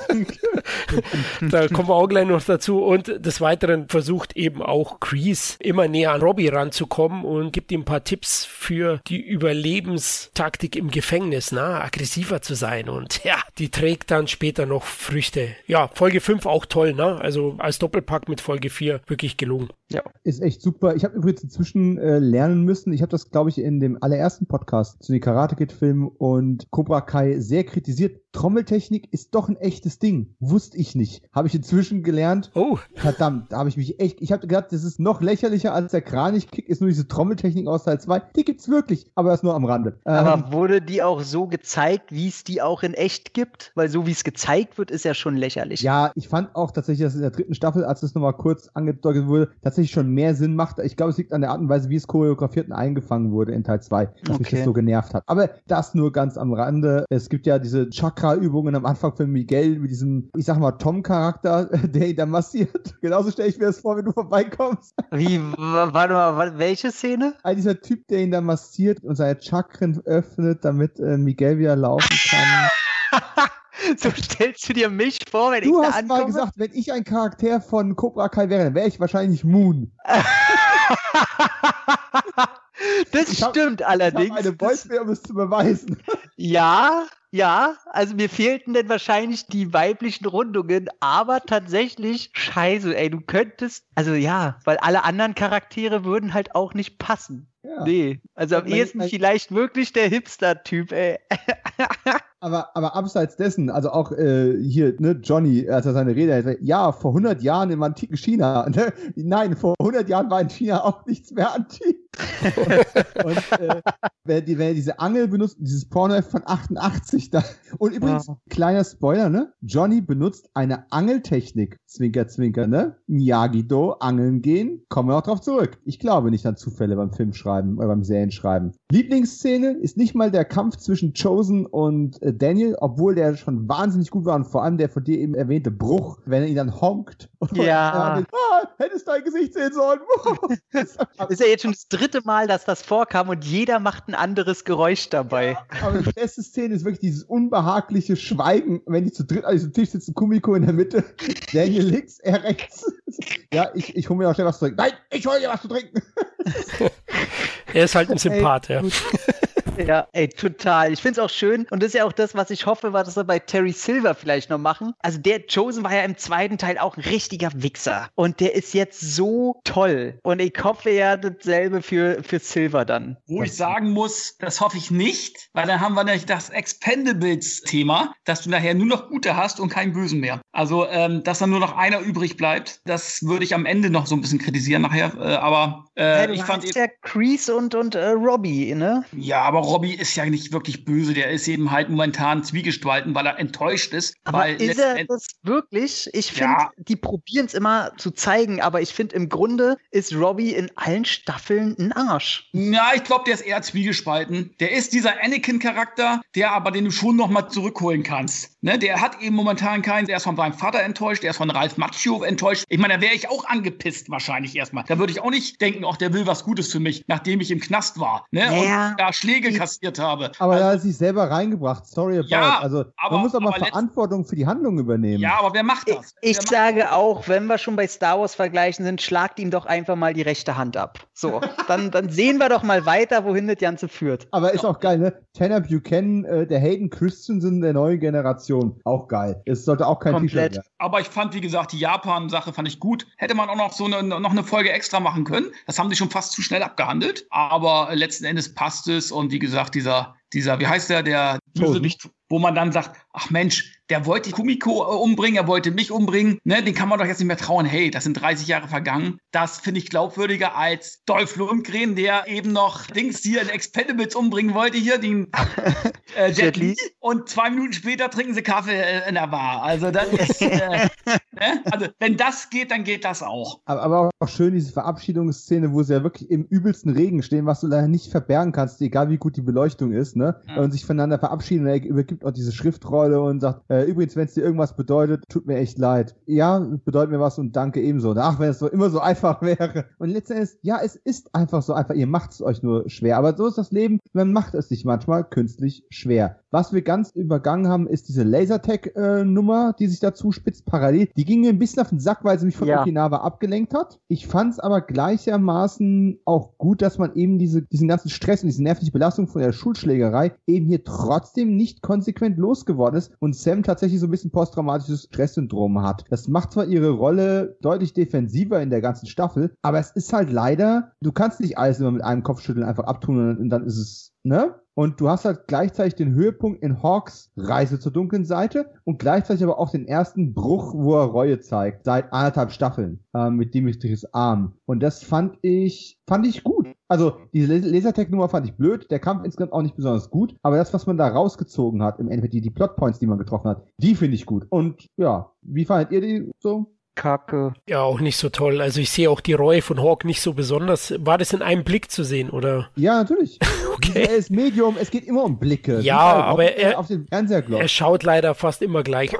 da kommen wir auch gleich noch dazu. Und des Weiteren versucht eben auch Crease immer näher an Robbie ranzukommen und gibt ihm ein paar Tipps für die Überlebenstaktik im Gefängnis, na, aggressiver zu sein. Und ja, die trägt dann später noch Früchte. Ja, Folge 5 auch toll, ne? Also als Doppelpack mit Folge 4 wirklich gelungen. Ja. Ist echt super. Ich habe übrigens inzwischen äh, lernen müssen. Ich habe das, glaube ich, in dem allerersten Podcast zu den Karate Kid Filmen und Cobra Kai sehr kritisiert. Trommeltechnik ist doch ein echtes Ding. Wusste ich nicht. Habe ich inzwischen gelernt. Oh. Verdammt, da habe ich mich echt. Ich habe gedacht, das ist noch lächerlicher als der Kranich-Kick, ist nur diese Trommeltechnik aus Teil 2. Die gibt's wirklich, aber das nur am Rande. Aber Ähm, wurde die auch so gezeigt, wie es die auch in echt gibt? Weil so wie es gezeigt wird, ist ja schon lächerlich. Ja, ich fand auch tatsächlich, dass in der dritten Staffel, als es nochmal kurz angedeutet wurde, tatsächlich schon mehr Sinn macht. Ich glaube, es liegt an der Art und Weise, wie es choreografiert und eingefangen wurde in Teil 2, dass mich Okay. das so genervt hat. Aber das nur ganz am Rande. Es gibt ja diese Chakra-Übungen am Anfang von Miguel mit diesem, ich sag mal, Tom-Charakter, der ihn da massiert. Genauso stelle ich mir das vor, wenn du vorbeikommst. Wie, warte mal, welche Szene? All dieser Typ, der ihn da massiert und seine Chakren öffnet, damit äh, Miguel wieder laufen kann. so stellst du dir mich vor, wenn Du ich da hast mal ankomme? gesagt, wenn ich ein Charakter von Cobra Kai wäre, dann wäre ich wahrscheinlich Moon. das Ich hab- stimmt Ich allerdings. habe eine Voicemail, um es zu beweisen. Ja, ja, also mir fehlten dann wahrscheinlich die weiblichen Rundungen, aber tatsächlich, scheiße, ey, du könntest, also ja, weil alle anderen Charaktere würden halt auch nicht passen. Ja. Nee, also am ehesten vielleicht wirklich der Hipster-Typ, ey. Aber, aber abseits dessen, also auch äh, hier, ne, Johnny, als er seine Rede hält, ja, vor 100 Jahren im antiken China, ne? Nein, vor 100 Jahren war in China auch nichts mehr antik. und äh, wer, die, wer diese Angel benutzt, dieses Porno von 88 da. Und übrigens, Ja. kleiner Spoiler, ne? Johnny benutzt eine Angeltechnik. Zwinker, zwinker, ne? Miyagi-Do, angeln gehen, kommen wir noch drauf zurück. Ich glaube nicht an Zufälle beim Filmschreiben oder beim Serienschreiben. Lieblingsszene ist nicht mal der Kampf zwischen Chosen und äh, Daniel, obwohl der schon wahnsinnig gut war und vor allem der von dir eben erwähnte Bruch, wenn er ihn dann honkt. Und Ja. er denkt, ah, hättest dein Gesicht sehen sollen. Ist ja jetzt schon das dritte Mal, dass das vorkam und jeder macht ein anderes Geräusch dabei. Aber die beste Szene ist wirklich dieses unbehagliche Schweigen, wenn die zu dritt an diesem Tisch sitzen, Kumiko in der Mitte, Daniel links, er rechts. Ja, ich, ich hole mir auch schnell was zu trinken. Nein, ich hole dir was zu trinken. Er ist halt ein Sympath, ja. gut. Ja, ey, total. Ich finde es auch schön und das ist ja auch das, was ich hoffe, was wir bei Terry Silver vielleicht noch machen. Also der Chosen war ja im zweiten Teil auch ein richtiger Wichser und der ist jetzt so toll und ich hoffe ja dasselbe für, für Silver dann. Wo ich sagen muss, das hoffe ich nicht, weil dann haben wir nämlich das Expendables-Thema, dass du nachher nur noch Gute hast und keinen Bösen mehr. Also, ähm, dass dann nur noch einer übrig bleibt, das würde ich am Ende noch so ein bisschen kritisieren nachher. Äh, aber äh, ja, ich fand ja Crease und, und äh, Robbie, ne? Ja, aber Robbie ist ja nicht wirklich böse. Der ist eben halt momentan zwiegespalten, weil er enttäuscht ist. Aber ist er das wirklich? Ich finde, Ja. die probieren es immer zu zeigen, aber ich finde, im Grunde ist Robbie in allen Staffeln ein Arsch. Ja, ich glaube, der ist eher zwiegespalten. Der ist dieser Anakin-Charakter, der aber den du schon noch mal zurückholen kannst. Ne, der hat eben momentan keinen. Der ist von seinem Vater enttäuscht, der ist von Ralf Macchio enttäuscht. Ich meine, da wäre ich auch angepisst wahrscheinlich erstmal. Da würde ich auch nicht denken, ach, der will was Gutes für mich, nachdem ich im Knast war ne, Ja. und da Schläge kassiert habe. Aber Also, er hat sich selber reingebracht. Sorry about. Ja, also, aber- man muss doch mal aber letzt- Verantwortung für die Handlung übernehmen. ja, aber wer macht Ich, das? ich wer macht sage auch, wenn wir schon bei Star Wars vergleichen sind, schlagt ihm doch einfach mal die rechte Hand ab. So, dann, dann sehen wir doch mal weiter, wohin das Ganze führt. Aber ist auch geil, ne? Tanner Buchanan, äh, der Hayden Christensen der neuen Generation. Auch geil. Es sollte auch kein Komplett. T-Shirt werden. Aber ich fand, wie gesagt, die Japan-Sache fand ich gut. Hätte man auch noch so eine, noch eine Folge extra machen können. Das haben sie schon fast zu schnell abgehandelt. Aber letzten Endes passt es. Und wie gesagt, dieser, dieser, wie heißt der, der Bösewicht, wo man dann sagt, ach Mensch, der wollte Kumiko äh, umbringen, er wollte mich umbringen, ne, den kann man doch jetzt nicht mehr trauen. Hey, das sind 30 Jahre vergangen. Das finde ich glaubwürdiger als Dolph Lundgren, der eben noch Dings hier in Expendables umbringen wollte, hier den äh, Jet Li. Und zwei Minuten später trinken sie Kaffee äh, in der Bar. Also das ist, äh, ne? also wenn das geht, dann geht das auch. Aber, aber auch schön diese Verabschiedungsszene, wo sie ja wirklich im übelsten Regen stehen, was du leider nicht verbergen kannst, egal wie gut die Beleuchtung ist, ne? Ja. Und sich voneinander verabschieden und er übergibt auch diese Schriftrolle und sagt, äh, übrigens, wenn es dir irgendwas bedeutet, tut mir echt leid. Ja, bedeutet mir was und danke ebenso. Ach, wenn es so immer so einfach wäre. Und letztendlich, ja, es ist einfach so einfach. Ihr macht es euch nur schwer. Aber so ist das Leben. Man macht es sich manchmal künstlich schwer. Was wir ganz übergangen haben, ist diese Lasertag-Nummer, die sich dazu spitzt, parallel. Die ging mir ein bisschen auf den Sack, weil sie mich von Ja. Okinawa abgelenkt hat. Ich fand es aber gleichermaßen auch gut, dass man eben diese, diesen ganzen Stress und diese nervliche Belastung von der Schulschlägerei eben hier trotzdem nicht konsequent losgeworden ist und Sam tatsächlich so ein bisschen posttraumatisches Stresssyndrom hat. Das macht zwar ihre Rolle deutlich defensiver in der ganzen Staffel, aber es ist halt leider, du kannst nicht alles immer mit einem Kopfschütteln einfach abtun und dann ist es, ne? Und du hast halt gleichzeitig den Höhepunkt in Hawks Reise zur dunklen Seite und gleichzeitig aber auch den ersten Bruch, wo er Reue zeigt, seit anderthalb Staffeln ähm, mit Dimitris Arm. Und das fand ich, fand ich gut. Also diese Lasertech-Nummer fand ich blöd, der Kampf insgesamt auch nicht besonders gut, aber das, was man da rausgezogen hat, im Endeffekt die, die Plotpoints, die man getroffen hat, die finde ich gut. Und ja, wie fandet ihr die so? Kacke. Ja, auch nicht so toll. Also ich sehe auch die Reue von Hawk nicht so besonders. War das in einem Blick zu sehen, oder? Ja, natürlich. Okay. Er ist Medium, es geht immer um Blicke. Ja, aber er- auf den Fernseher. Er schaut leider fast immer gleich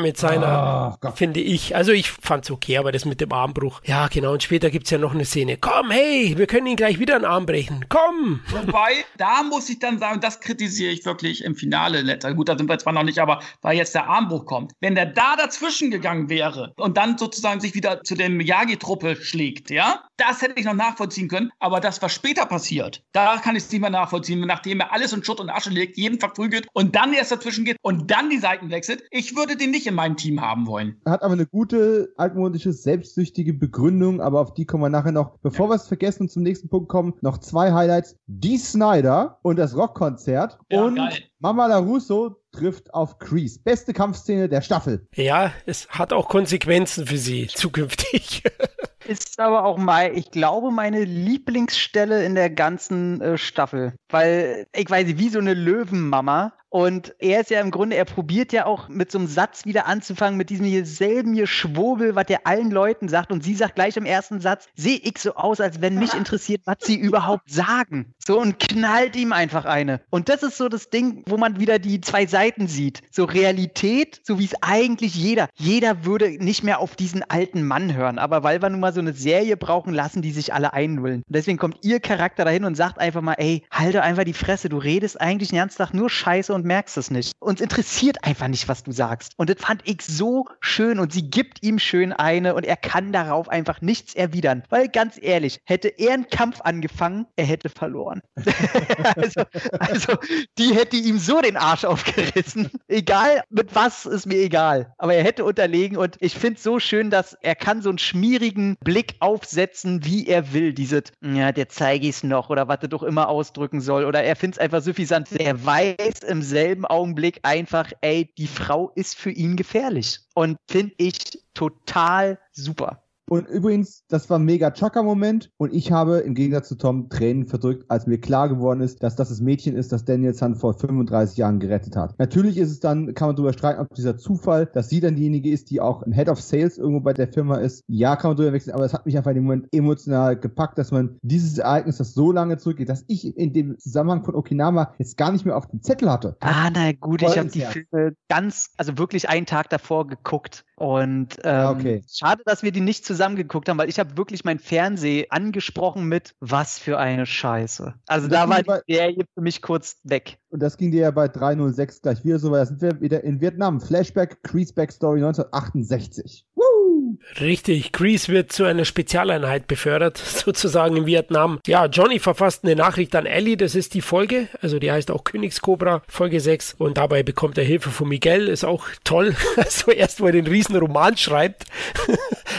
mit seiner, Gott. finde ich. Also ich fand's okay, aber das mit dem Armbruch. Ja, genau. Und später gibt's ja noch eine Szene. Komm, hey, wir können ihn gleich wieder einen Arm brechen. Komm! Wobei, da muss ich dann sagen, das kritisiere ich wirklich im Finale letzter. Gut, da sind wir zwar noch nicht, aber weil jetzt der Armbruch kommt. Wenn der da dazwischen gegangen wäre und dann sozusagen sich wieder zu dem Miyagi-Truppe schlägt, ja, das hätte ich noch nachvollziehen können. Aber das, was später passiert, da kann ich es nicht mehr nachvollziehen, nachdem er alles in Schutt und Asche legt, jeden verprügelt und dann erst dazwischen geht und dann die Seiten wechselt. Ich würde den nicht in meinem Team haben wollen. Hat aber eine gute, altmodische, selbstsüchtige Begründung, aber auf die kommen wir nachher noch. Bevor wir es vergessen und zum nächsten Punkt kommen, noch zwei Highlights. Die Snyder und das Rockkonzert Ja, und geil. Mama LaRusso trifft auf Crease. Beste Kampfszene der Staffel. Ja, es hat auch Konsequenzen für sie zukünftig. Ist aber auch mal, ich glaube, meine Lieblingsstelle in der ganzen äh, Staffel. Weil, ich weiß nicht, wie so eine Löwenmama. Und er ist ja im Grunde, er probiert ja auch mit so einem Satz wieder anzufangen, mit diesem hier selben hier Schwurbel, was der allen Leuten sagt. Und sie sagt gleich im ersten Satz, sehe ich so aus, als wenn mich interessiert, was sie überhaupt sagen. So und knallt ihm einfach eine. Und das ist so das Ding, wo man wieder die zwei Seiten sieht. So Realität, so wie es eigentlich jeder. Jeder würde nicht mehr auf diesen alten Mann hören. Aber weil wir nun mal so eine Serie brauchen, lassen die sich alle einlullen. Und deswegen kommt ihr Charakter dahin und sagt einfach mal, ey, halte einfach die Fresse. Du redest eigentlich den ganzen Tag nur Scheiße und merkst es nicht. Uns interessiert einfach nicht, was du sagst. Und das fand ich so schön. Und sie gibt ihm schön eine und er kann darauf einfach nichts erwidern. Weil ganz ehrlich, hätte er einen Kampf angefangen, er hätte verloren. also, also, die hätte ihm so den Arsch aufgerissen. Egal mit was, ist mir egal. Aber er hätte unterlegen und ich finde es so schön, dass er kann so einen schmierigen Blick aufsetzen, wie er will. Dieses, ja, der zeige ich es noch oder was er doch immer ausdrücken soll. Oder er findet es einfach suffisant. Er weiß im selben Augenblick einfach, ey, die Frau ist für ihn gefährlich. Und finde ich total super. Und übrigens, das war ein mega Chaka-Moment und ich habe im Gegensatz zu Tom Tränen verdrückt, als mir klar geworden ist, dass das das Mädchen ist, das Daniel San vor 35 Jahren gerettet hat. Natürlich ist es dann, kann man drüber streiten, ob dieser Zufall, dass sie dann diejenige ist, die auch ein Head of Sales irgendwo bei der Firma ist. Ja, kann man drüber wechseln, aber es hat mich einfach in dem Moment emotional gepackt, dass man dieses Ereignis, das so lange zurückgeht, dass ich in dem Zusammenhang von Okinawa jetzt gar nicht mehr auf dem Zettel hatte. Ah, na gut, Voll ich habe die Herz. Filme ganz, also wirklich einen Tag davor geguckt. Und ähm, Okay. schade, dass wir die nicht zusammen geguckt haben, weil ich habe wirklich mein Fernseh angesprochen mit was für eine Scheiße. Also da war bei- die Serie für mich kurz weg. Und das ging dir ja bei 306 gleich wieder so, weil da sind wir wieder in Vietnam. Flashback, Crease Backstory 1968. Woo! Richtig, Grease wird zu einer Spezialeinheit befördert, sozusagen in Vietnam. Ja, Johnny verfasst eine Nachricht an Ellie, das ist die Folge, also die heißt auch Königskobra, Folge 6. Und dabei bekommt er Hilfe von Miguel, ist auch toll. Also erst, wo er den riesen Roman schreibt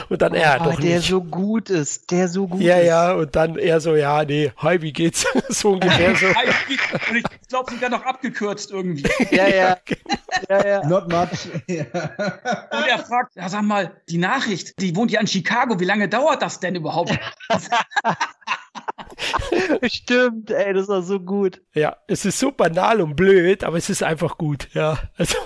Und dann er oh, doch der nicht. so gut ist, der so gut ja, ist. ja, und dann er so, ja, nee, hi, wie geht's? so ungefähr so. Und ich glaube sogar noch abgekürzt irgendwie. Ja, ja. ja, ja. Not much. Und er fragt, ja, sag mal, die Nachricht, die wohnt ja in Chicago, wie lange dauert das denn überhaupt? Stimmt, ey, das war so gut. Ja, es ist so banal und blöd, aber es ist einfach gut, ja. Also,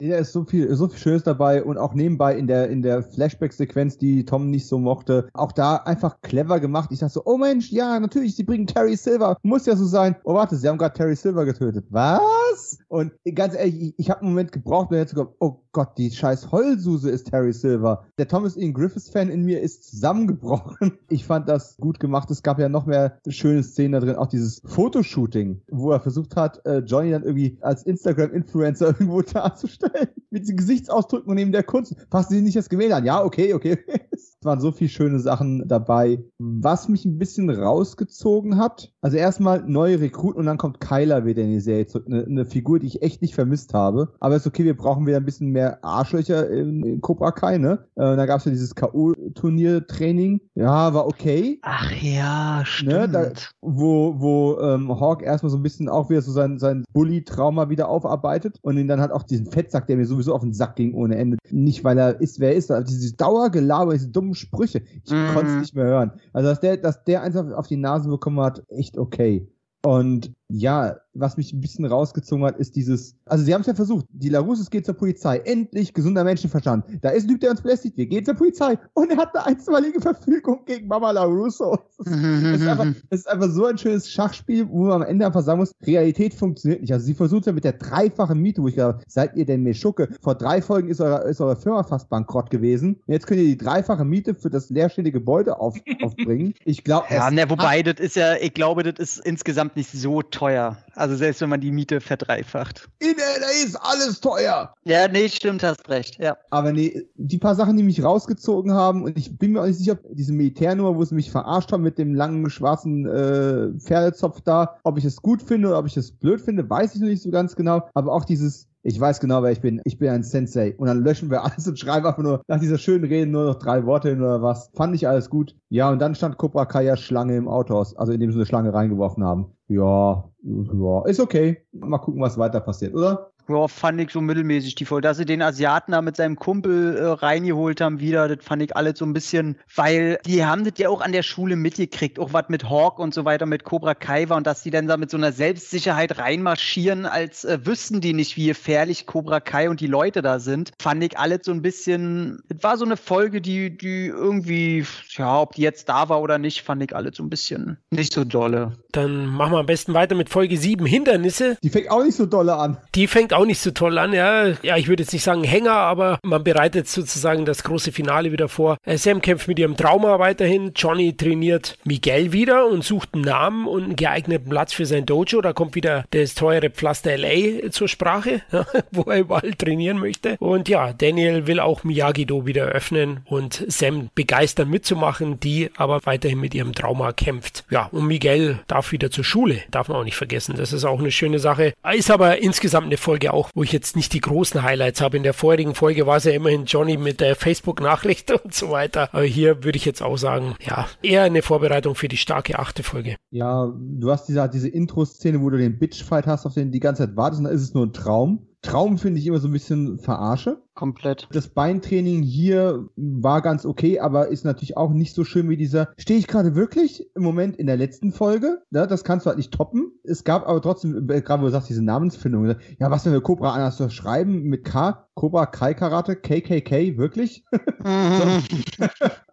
Da ist so viel, so viel Schönes dabei und auch nebenbei in der, in der Flashback-Sequenz, die Tom nicht so mochte, auch da einfach clever gemacht. Ich dachte so, oh Mensch, ja, natürlich, sie bringen Terry Silver. Muss ja so sein. Oh, warte, sie haben gerade Terry Silver getötet. Was? Und ganz ehrlich, ich, ich habe einen Moment gebraucht, mir jetzt oh Gott, die scheiß Heulsuse ist Terry Silver. Der Thomas Ian Griffiths-Fan in mir ist zusammengebrochen. Ich fand das gut gemacht. Es gab ja noch mehr schöne Szenen da drin. Auch dieses Fotoshooting, wo er versucht hat, äh, Johnny dann irgendwie als Instagram-Influencer irgendwo darzustellen. Mit den Gesichtsausdrücken und neben der Kunst. Fassen Sie nicht das Gemälde an. Ja, okay, okay. es waren so viele schöne Sachen dabei. Was mich ein bisschen rausgezogen hat, also erstmal neue Rekruten und dann kommt Kyler wieder in die Serie zurück. Eine, eine Figur, die ich echt nicht vermisst habe. Aber ist okay, wir brauchen wieder ein bisschen mehr Arschlöcher in, in Cobra Kai, ne? Äh, da gab es ja dieses K.O.-Turnier-Training. Ja, war okay. Ach ja, Ne, stimmt. da, wo wo ähm, Hawk erstmal so ein bisschen auch wieder so sein, sein Bully-Trauma wieder aufarbeitet und ihn dann hat auch diesen Fettsack, der mir sowieso auf den Sack ging ohne Ende. Nicht, weil er ist, wer er ist, aber diese Dauergelaber, diese dummen Sprüche. Ich Mhm. konnte es nicht mehr hören. Also, dass der, dass der eins auf, auf die Nase bekommen hat, echt okay. Und ja, was mich ein bisschen rausgezogen hat, ist dieses, also sie haben es ja versucht, die Larusses geht zur Polizei, endlich gesunder Menschenverstand. Da ist ein Typ, der uns belästigt, wir gehen zur Polizei und er hat eine einstweilige Verfügung gegen Mama LaRusso. Das ist, das ist, einfach, das ist einfach so ein schönes Schachspiel, wo man am Ende einfach sagen muss, Realität funktioniert nicht. Also sie versucht ja mit der dreifachen Miete, wo ich glaube, seid ihr denn Meschucke? Vor drei Folgen ist eure, ist eure Firma fast bankrott gewesen. Und jetzt könnt ihr die dreifache Miete für das leerstehende Gebäude auf, aufbringen. Ich glaube, Ja, ne, wobei, das ist ja, ich glaube, das ist insgesamt nicht so teuer. Also selbst wenn man die Miete verdreifacht. in LA ist alles teuer. Ja, nee, stimmt, hast recht, ja. Aber nee, die paar Sachen, die mich rausgezogen haben, und ich bin mir auch nicht sicher, ob diese Militärnummer, wo sie mich verarscht haben mit dem langen schwarzen äh, Pferdezopf da, ob ich es gut finde oder ob ich es blöd finde, weiß ich noch nicht so ganz genau. Aber auch dieses, ich weiß genau, wer ich bin. Ich bin ein Sensei. Und dann löschen wir alles und schreiben einfach nur nach dieser schönen Rede nur noch drei Worte hin oder was. Fand ich alles gut. Ja, und dann stand Cobra Kai ja Schlange im Autohaus, also indem sie eine Schlange reingeworfen haben. Ja, ja, ist okay. Mal gucken, was weiter passiert, oder? Ja, fand ich so mittelmäßig die Folge. Dass sie den Asiaten da mit seinem Kumpel äh, reingeholt haben wieder, das fand ich alles so ein bisschen, weil die haben das ja auch an der Schule mitgekriegt, auch was mit Hawk und so weiter, mit Cobra Kai war und dass die dann da mit so einer Selbstsicherheit reinmarschieren, als äh, wüssten die nicht, wie gefährlich Cobra Kai und die Leute da sind, fand ich alles so ein bisschen, es war so eine Folge, die, die irgendwie, ja, ob die jetzt da war oder nicht, fand ich alles so ein bisschen nicht so dolle. Dann machen wir am besten weiter mit Folge 7, Hindernisse. Die fängt auch nicht so dolle an. Die fängt auch nicht so toll an, ja. Ja, ich würde jetzt nicht sagen Hänger, aber man bereitet sozusagen das große Finale wieder vor. Äh, Sam kämpft mit ihrem Trauma weiterhin. Johnny trainiert Miguel wieder und sucht einen Namen und einen geeigneten Platz für sein Dojo. Da kommt wieder das teure Pflaster LA zur Sprache, wo er überall trainieren möchte. Und ja, Daniel will auch Miyagi-Do wieder öffnen und Sam begeistern mitzumachen, die aber weiterhin mit ihrem Trauma kämpft. Ja, und Miguel darf wieder zur Schule. Darf man auch nicht vergessen. Das ist auch eine schöne Sache. Ist aber insgesamt eine Folge auch, wo ich jetzt nicht die großen Highlights habe. In der vorherigen Folge war es ja immerhin Johnny mit der Facebook-Nachricht und so weiter. Aber hier würde ich jetzt auch sagen, ja, eher eine Vorbereitung für die starke achte Folge. Ja, du hast diese, diese Intro-Szene, wo du den Bitch-Fight hast, auf den du die ganze Zeit wartest, und dann ist es nur ein Traum. Traum finde ich immer so ein bisschen verarsche. Komplett. Das Beintraining hier war ganz okay, aber ist natürlich auch nicht so schön wie dieser. Stehe ich gerade wirklich im Moment in der letzten Folge? Ja, das kannst du halt nicht toppen. Es gab aber trotzdem, äh, gerade wo du sagst, diese Namensfindung. Ja, was wenn wir Cobra anders schreiben mit K? Cobra Kai Karate? KKK? Wirklich?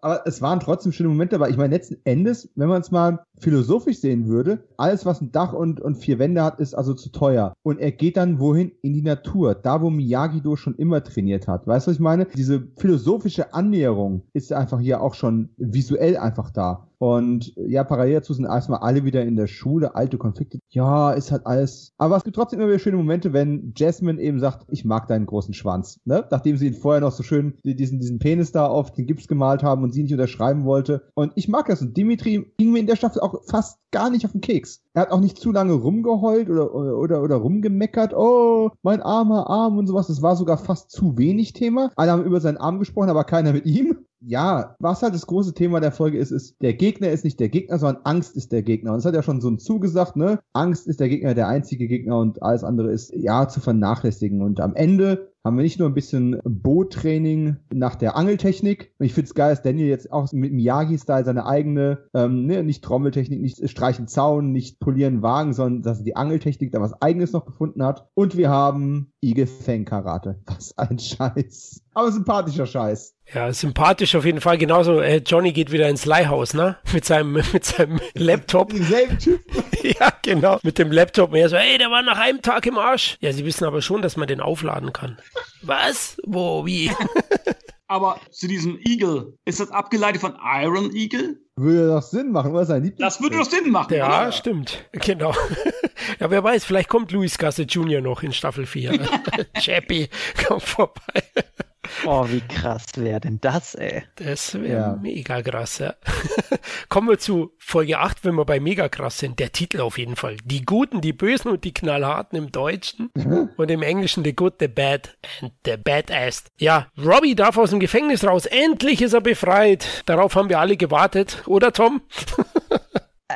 aber es waren trotzdem schöne Momente dabei. Ich meine, letzten Endes, wenn man es mal philosophisch sehen würde, alles, was ein Dach und, und vier Wände hat, ist also zu teuer. Und er geht dann wohin? In die Natur. Da, wo Miyagi-Do schon immer trainiert hat. Weißt du, was ich meine? Diese philosophische Annäherung ist einfach hier auch schon visuell einfach da. Und ja, parallel dazu sind erstmal alle wieder in der Schule, alte Konflikte. Ja, ist halt alles. Aber es gibt trotzdem immer wieder schöne Momente, wenn Jasmine eben sagt, ich mag deinen großen Schwanz. Ne? Nachdem sie ihn vorher noch so schön diesen, diesen Penis da auf den Gips gemalt haben und sie nicht unterschreiben wollte. Und ich mag das. Und Dimitri ging mir in der Staffel auch fast gar nicht auf den Keks. Er hat auch nicht zu lange rumgeheult oder, oder, oder, oder rumgemeckert. Oh, mein armer Arm und sowas. Das war sogar fast zu wenig Thema. Alle haben über seinen Arm gesprochen, aber keiner mit ihm. Ja, was halt das große Thema der Folge ist, ist, der Gegner ist nicht der Gegner, sondern Angst ist der Gegner. Und das hat ja schon so ein zugesagt, ne? Angst ist der Gegner, der einzige Gegner und alles andere ist, ja, zu vernachlässigen. Und am Ende haben wir nicht nur ein bisschen Boottraining nach der Angeltechnik. Ich finde es geil, dass Daniel jetzt auch mit dem Yagi-Style seine eigene, ähm, ne, nicht Trommeltechnik, nicht streichen Zaun, nicht polieren Wagen, sondern dass er die Angeltechnik da was eigenes noch gefunden hat. Und wir haben Eagle Fang Karate. Was ein Scheiß. Aber sympathischer Scheiß. Ja, sympathisch auf jeden Fall. Genauso, äh, Johnny geht wieder ins Leihhaus, ne? Mit seinem, mit seinem Laptop. Denselben Typ. ja, genau. Mit dem Laptop. Und er so, ey, der war nach einem Tag im Arsch. Ja, sie wissen aber schon, dass man den aufladen kann. Was? Wo? Wie? Aber zu diesem Eagle, ist das abgeleitet von Iron Eagle? Würde doch Sinn machen, oder sein Lieblings Das würde doch Sinn machen. Ja, oder? stimmt. Genau. ja, wer weiß, vielleicht kommt Luis Gasse Jr. noch in Staffel 4. Chappie kommt vorbei. Oh, wie krass wäre denn das, ey? Das wäre Ja. mega krass, ja. Kommen wir zu Folge 8, wenn wir bei mega krass sind. Der Titel auf jeden Fall. Die Guten, die Bösen und die Knallharten im Deutschen und im Englischen The Good, The Bad and The Badass. Ja, Robbie darf aus dem Gefängnis raus. Endlich ist er befreit. Darauf haben wir alle gewartet, oder Tom?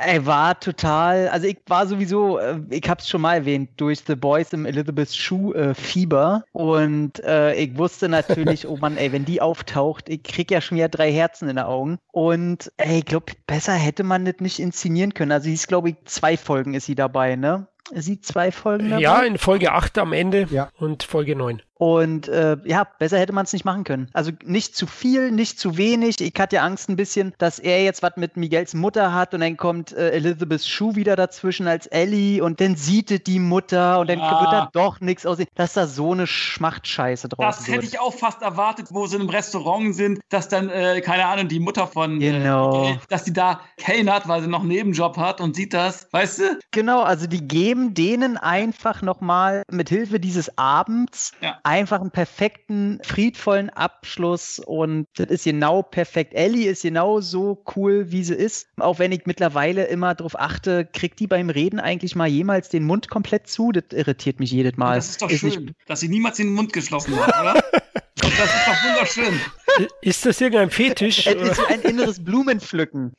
Er war total, also ich war sowieso, äh, ich hab's schon mal erwähnt, durch The Boys im Elizabeth Shue äh, Fieber und äh, ich wusste natürlich, oh Mann, ey, wenn die auftaucht, ich krieg ja schon wieder drei Herzen in den Augen und ey, ich glaube, besser hätte man das nicht inszenieren können. Also hieß, glaube ich, zwei Folgen ist sie dabei, ne? Ist sie zwei Folgen dabei? Ja, in Folge 8 am Ende Ja. und Folge 9. Und äh, ja, besser hätte man es nicht machen können. Also nicht zu viel, nicht zu wenig. Ich hatte ja Angst ein bisschen, dass er jetzt was mit Miguels Mutter hat und dann kommt äh, Elizabeth Shue wieder dazwischen als Ellie und dann sieht es die Mutter und dann Ja. wird da doch nichts aussehen. Dass da so eine Schmachtscheiße draus Das hätte wird. ich auch fast erwartet, wo sie im Restaurant sind, dass dann, äh, keine Ahnung, die Mutter von, Genau. äh, Miguel, dass die da kellnert, weil sie noch einen Nebenjob hat und sieht das, weißt du? Genau, also die geben denen einfach nochmal mit Hilfe dieses Abends Ja. Einfach einen perfekten, friedvollen Abschluss und das ist genau perfekt. Ellie ist genau so cool, wie sie ist. Auch wenn ich mittlerweile immer darauf achte, kriegt die beim Reden eigentlich mal jemals den Mund komplett zu? Das irritiert mich jedes Mal. Das ist doch nicht- schön, dass sie niemals den Mund geschlossen hat, oder? das ist doch wunderschön. Ist das irgendein Fetisch? Es ist ein inneres Blumenpflücken.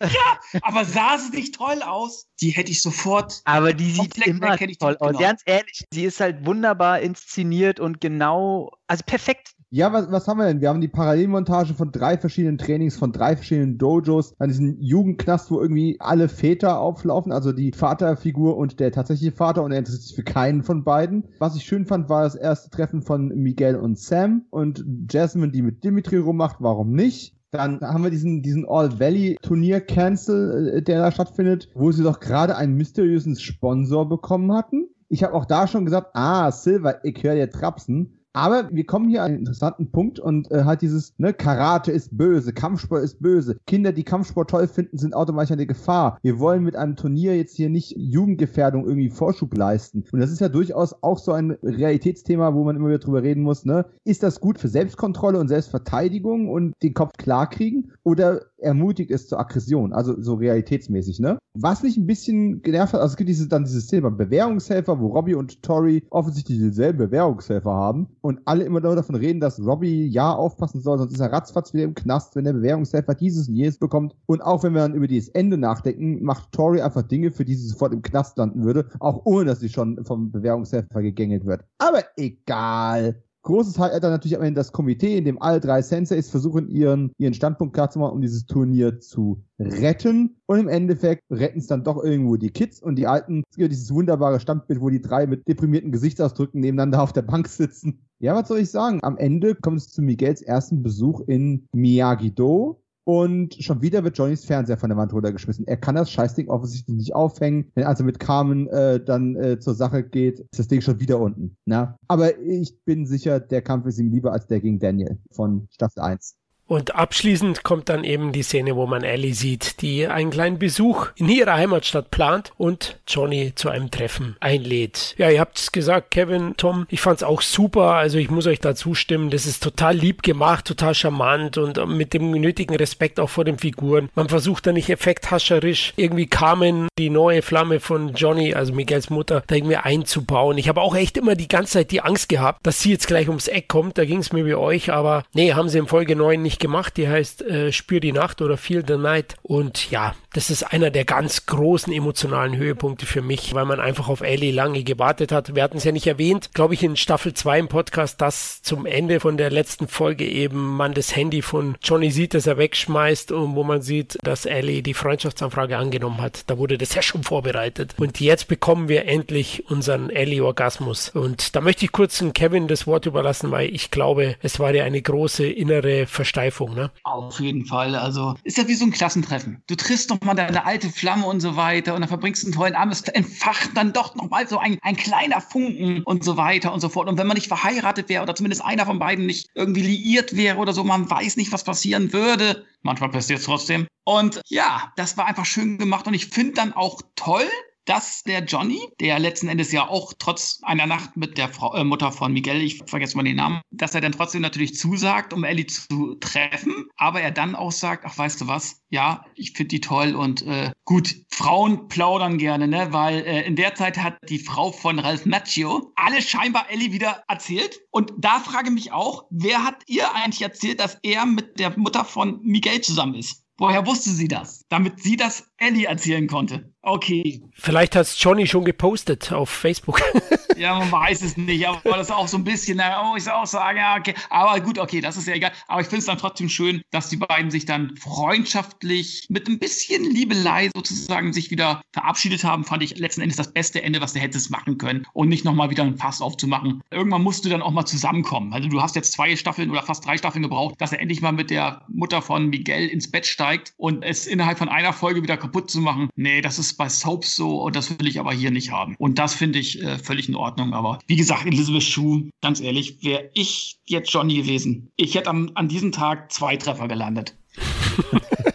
Aber sah sie nicht toll aus? Die hätte ich sofort. Aber die sieht immer toll die aus. genommen. Ganz ehrlich, sie ist halt wunderbar inszeniert und genau, also perfekt. Ja, was, was haben wir denn? Wir haben die Parallelmontage von drei verschiedenen Trainings, von drei verschiedenen Dojos, an diesem Jugendknast, wo irgendwie alle Väter auflaufen, also die Vaterfigur und der tatsächliche Vater und er interessiert sich für keinen von beiden. Was ich schön fand, war das erste Treffen von Miguel und Sam und Jasmine, die mit Dimitri rummacht, warum nicht? Dann haben wir diesen, diesen All-Valley-Turnier-Cancel, äh, der da stattfindet, wo sie doch gerade einen mysteriösen Sponsor bekommen hatten. Ich habe auch da schon gesagt, ah, Silver, ich höre dir trapsen. Aber wir kommen hier an einen interessanten Punkt und äh, halt dieses, ne, Karate ist böse, Kampfsport ist böse. Kinder, die Kampfsport toll finden, sind automatisch eine Gefahr. Wir wollen mit einem Turnier jetzt hier nicht Jugendgefährdung irgendwie Vorschub leisten. Und das ist ja durchaus auch so ein Realitätsthema, wo man immer wieder drüber reden muss, ne? Ist das gut für Selbstkontrolle und Selbstverteidigung und den Kopf klar kriegen? Oder ermutigt es zur Aggression? Also so realitätsmäßig, ne? Was mich ein bisschen genervt hat, also es gibt dieses, dann dieses Thema Bewährungshelfer, wo Robbie und Tori offensichtlich dieselben Bewährungshelfer haben und alle immer nur davon reden, dass Robbie ja aufpassen soll, sonst ist er ratzfatz wieder im Knast, wenn der Bewährungshelfer dieses und jenes bekommt. Und auch wenn wir dann über dieses Ende nachdenken, macht Tori einfach Dinge, für die sie sofort im Knast landen würde, auch ohne dass sie schon vom Bewährungshelfer gegängelt wird. Aber egal. Großes Highlight dann natürlich am Ende das Komitee, in dem alle drei Senseis versuchen, ihren, ihren Standpunkt klar zu machen, um dieses Turnier zu retten. Und im Endeffekt retten es dann doch irgendwo die Kids und die Alten. Es gibt dieses wunderbare Standbild, wo die drei mit deprimierten Gesichtsausdrücken nebeneinander auf der Bank sitzen. Ja, was soll ich sagen? Am Ende kommt es zu Miguels ersten Besuch in Miyagi-Do. Und schon wieder wird Johnnys Fernseher von der Wand runtergeschmissen. Er kann das Scheißding offensichtlich nicht aufhängen. Wenn er also mit Carmen äh, dann äh, zur Sache geht, ist das Ding schon wieder unten. Na? Aber ich bin sicher, der Kampf ist ihm lieber als der gegen Daniel von Staffel 1. Und abschließend kommt dann eben die Szene, wo man Ellie sieht, die einen kleinen Besuch in ihrer Heimatstadt plant und Johnny zu einem Treffen einlädt. Ja, ihr habt es gesagt, Kevin, Tom, ich fand's auch super, also ich muss euch da zustimmen, das ist total lieb gemacht, total charmant und mit dem nötigen Respekt auch vor den Figuren. Man versucht da nicht effekthascherisch irgendwie Carmen, die neue Flamme von Johnny, also Miguels Mutter, da irgendwie einzubauen. Ich habe auch echt immer die ganze Zeit die Angst gehabt, dass sie jetzt gleich ums Eck kommt, da ging es mir wie euch, aber nee, haben sie in Folge 9 nicht herrlich gemacht. Die heißt äh, Spür die Nacht oder Feel the Night. Und ja, das ist einer der ganz großen emotionalen Höhepunkte für mich, weil man einfach auf Ellie lange gewartet hat. Wir hatten es ja nicht erwähnt, glaube ich, in Staffel 2 im Podcast, dass zum Ende von der letzten Folge eben man das Handy von Johnny sieht, dass er wegschmeißt und wo man sieht, dass Ellie die Freundschaftsanfrage angenommen hat. Da wurde das ja schon vorbereitet. Und jetzt bekommen wir endlich unseren Ellie-Orgasmus. Und da möchte ich kurz Kevin das Wort überlassen, weil ich glaube, es war ja eine große innere Versteifung. Ne? Auf jeden Fall. Also ist ja wie so ein Klassentreffen. Du triffst doch mal deine alte Flamme und so weiter und dann verbringst du einen tollen Abend. Es entfacht dann doch noch mal so ein, ein kleiner Funken und so weiter und so fort. Und wenn man nicht verheiratet wäre oder zumindest einer von beiden nicht irgendwie liiert wäre oder so, man weiß nicht, was passieren würde. Manchmal passiert es trotzdem. Und ja, das war einfach schön gemacht und ich finde dann auch toll, dass der Johnny, der letzten Endes ja auch trotz einer Nacht mit der Frau, äh, Mutter von Miguel, ich vergesse mal den Namen, dass er dann trotzdem natürlich zusagt, um Ellie zu treffen, aber er dann auch sagt, ach weißt du was, ja, ich finde die toll und äh, gut, Frauen plaudern gerne, ne, weil äh, in der Zeit hat die Frau von Ralph Macchio alle scheinbar Ellie wieder erzählt und da frage mich auch, wer hat ihr eigentlich erzählt, dass er mit der Mutter von Miguel zusammen ist? Woher wusste sie das? Damit sie das Ellie erzählen konnte. Okay. Vielleicht hat Johnny schon gepostet auf Facebook. ja, man weiß es nicht, aber das ist auch so ein bisschen, oh, ich auch sagen, ja, okay. Aber gut, okay, das ist ja egal. Aber ich finde es dann trotzdem schön, dass die beiden sich dann freundschaftlich mit ein bisschen Liebelei sozusagen sich wieder verabschiedet haben, fand ich letzten Endes das beste Ende, was du hättest machen können und nicht nochmal wieder ein Fass aufzumachen. Irgendwann musst du dann auch mal zusammenkommen. Also du hast jetzt zwei Staffeln oder fast drei Staffeln gebraucht, dass er endlich mal mit der Mutter von Miguel ins Bett steigt und es innerhalb von einer Folge wieder kaputt zu machen. Nee, das ist bei Soaps so und das will ich aber hier nicht haben. Und das finde ich äh, völlig in Ordnung. Aber wie gesagt, Elizabeth Shue, ganz ehrlich, wäre ich jetzt Johnny gewesen, ich hätte am, an diesem Tag zwei Treffer gelandet.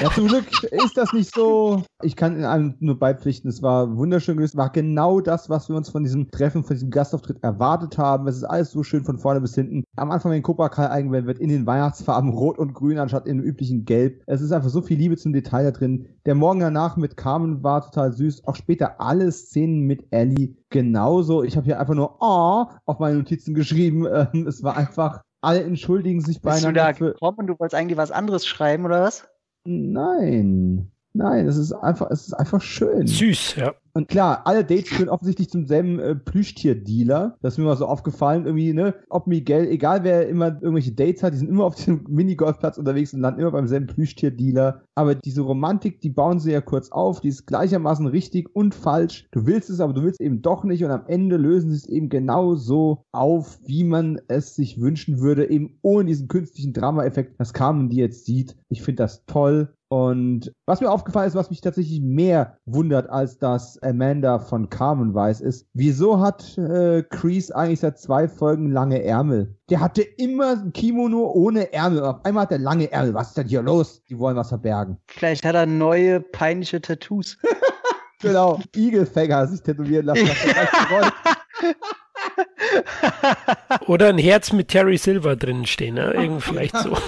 Ja, zum Glück ist das nicht so. Ich kann in einem nur beipflichten. Es war wunderschön gewesen. War genau das, was wir uns von diesem Treffen, von diesem Gastauftritt erwartet haben. Es ist alles so schön von vorne bis hinten. Am Anfang, wenn Cobra Kai eingewendet wird, in den Weihnachtsfarben Rot und Grün anstatt in dem üblichen Gelb. Es ist einfach so viel Liebe zum Detail da drin. Der Morgen danach mit Carmen war total süß. Auch später alle Szenen mit Ellie genauso. Ich habe hier einfach nur oh auf meine Notizen geschrieben. Ähm, es war einfach alle entschuldigen sich beinahe. Bist du da gekommen und du wolltest eigentlich was anderes schreiben, oder was? Nein. Nein, es ist einfach, es ist einfach schön. Süß, ja. Und klar, alle Dates führen offensichtlich zum selben äh, Plüschtier-Dealer. Das ist mir mal so aufgefallen, irgendwie, ne? Ob Miguel, egal wer immer irgendwelche Dates hat, die sind immer auf dem Minigolfplatz unterwegs und landen immer beim selben Plüschtier-Dealer. Aber diese Romantik, die bauen sie ja kurz auf, die ist gleichermaßen richtig und falsch. Du willst es, aber du willst eben doch nicht und am Ende lösen sie es eben genau so auf, wie man es sich wünschen würde, eben ohne diesen künstlichen Drama-Effekt, das Carmen die jetzt sieht. Ich finde das toll. Und was mir aufgefallen ist, was mich tatsächlich mehr wundert, als dass Amanda von Carmen weiß, ist, wieso hat äh, Crease eigentlich seit zwei Folgen lange Ärmel? Der hatte immer ein Kimono ohne Ärmel. Auf einmal hat er lange Ärmel. Was ist denn hier los? Die wollen was verbergen. Vielleicht hat er neue peinliche Tattoos. genau. Igelfänger sich tätowieren lassen. Oder ein Herz mit Terry Silver drin stehen, ne? Irgend vielleicht so.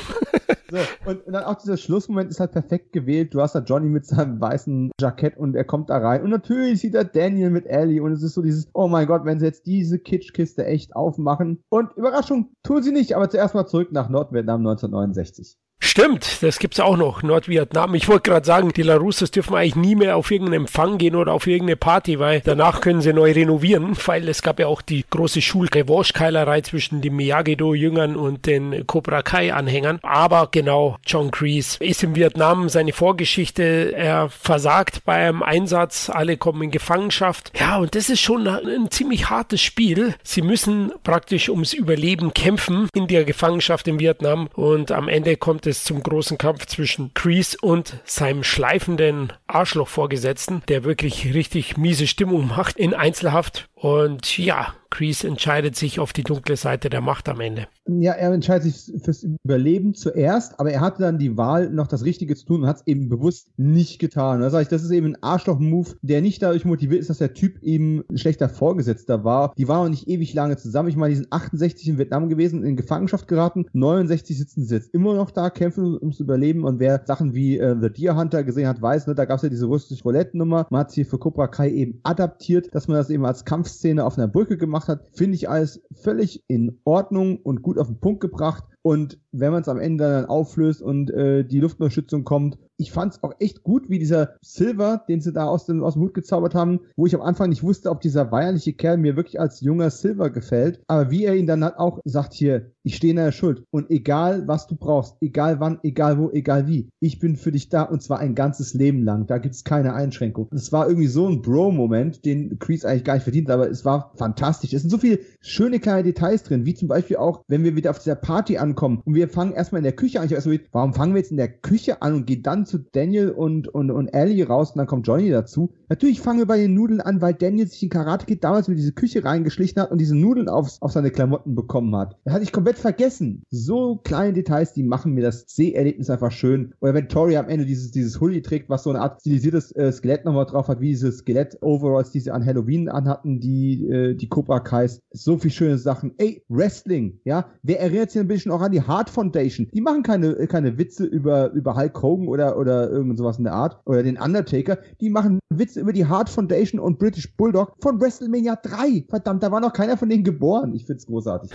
So, und, und, dann auch dieser Schlussmoment ist halt perfekt gewählt. Du hast da Johnny mit seinem weißen Jackett und er kommt da rein. Und natürlich sieht er Daniel mit Ellie und es ist so dieses, oh mein Gott, wenn sie jetzt diese Kitschkiste echt aufmachen. Und Überraschung, tun sie nicht, aber zuerst mal zurück nach Nordvietnam 1969. Stimmt, das gibt's auch noch, Nordvietnam. Ich wollte gerade sagen, die LaRussos dürfen eigentlich nie mehr auf irgendeinen Empfang gehen oder auf irgendeine Party, weil danach können sie neu renovieren, weil es gab ja auch die große Schul-Revanche-Keilerei zwischen den Miyagi-Do-Jüngern und den Cobra Kai-Anhängern. Aber genau, John Kreese ist in Vietnam, seine Vorgeschichte, er versagt beim Einsatz, alle kommen in Gefangenschaft. Ja, und das ist schon ein ziemlich hartes Spiel. Sie müssen praktisch ums Überleben kämpfen in der Gefangenschaft in Vietnam und am Ende kommt es zum großen Kampf zwischen Kreese und seinem schleifenden Arschloch-Vorgesetzten, der wirklich richtig miese Stimmung macht in Einzelhaft. Und ja, Kreese entscheidet sich auf die dunkle Seite der Macht am Ende. Ja, er entscheidet sich fürs Überleben zuerst, aber er hatte dann die Wahl, noch das Richtige zu tun und hat es eben bewusst nicht getan. Da sage ich, das ist eben ein Arschloch-Move, der nicht dadurch motiviert ist, dass der Typ eben ein schlechter Vorgesetzter war. Die waren noch nicht ewig lange zusammen. Ich meine, die sind 68 in Vietnam gewesen, in Gefangenschaft geraten. 69 sitzen sie jetzt immer noch da, kämpfen ums Überleben. Und wer Sachen wie äh, The Deer Hunter gesehen hat, weiß, ne, da gab es ja diese russische Roulette-Nummer. Man hat sie für Cobra Kai eben adaptiert, dass man das eben als Kampfszene auf einer Brücke gemacht hat. Finde ich alles völlig in Ordnung und gut auf den Punkt gebracht. Und wenn man es am Ende dann auflöst und äh, die Luftunterstützung kommt, ich fand es auch echt gut, wie dieser Silver, den sie da aus dem, aus dem Hut gezaubert haben, wo ich am Anfang nicht wusste, ob dieser weinerliche Kerl mir wirklich als junger Silver gefällt. Aber wie er ihn dann halt auch sagt hier, ich stehe in der Schuld. Und egal, was du brauchst, egal wann, egal wo, egal wie, ich bin für dich da und zwar ein ganzes Leben lang. Da gibt's keine Einschränkung. Es war irgendwie so ein Bro-Moment, den Kreese eigentlich gar nicht verdient, aber es war fantastisch. Es sind so viele schöne kleine Details drin, wie zum Beispiel auch, wenn wir wieder auf dieser Party ankommen und wir fangen erstmal in der Küche an. Ich weiß so, warum fangen wir jetzt in der Küche an und gehen dann zu Daniel und, und, und Ellie raus und dann kommt Johnny dazu? Natürlich fangen wir bei den Nudeln an, weil Daniel sich in Karate Kid damals mit diese Küche reingeschlichen hat und diese Nudeln aufs, auf seine Klamotten bekommen hat. Das hatte ich komplett vergessen. So kleine Details, die machen mir das Seherlebnis einfach schön. Oder wenn Tori am Ende dieses, dieses Hoodie trägt, was so eine Art stilisiertes äh, Skelett nochmal drauf hat, wie diese Skelett-Overalls, die sie an Halloween anhatten, die, äh, die Cobra Kais. So viel schöne Sachen. Ey, Wrestling, ja. Wer erinnert sich ein bisschen auch an die Hart Foundation? Die machen keine, keine Witze über, über Hulk Hogan oder, oder irgend sowas in der Art. Oder den Undertaker. Die machen Witze über die Hart Foundation und British Bulldog von WrestleMania 3. Verdammt, da war noch keiner von denen geboren. Ich find's großartig.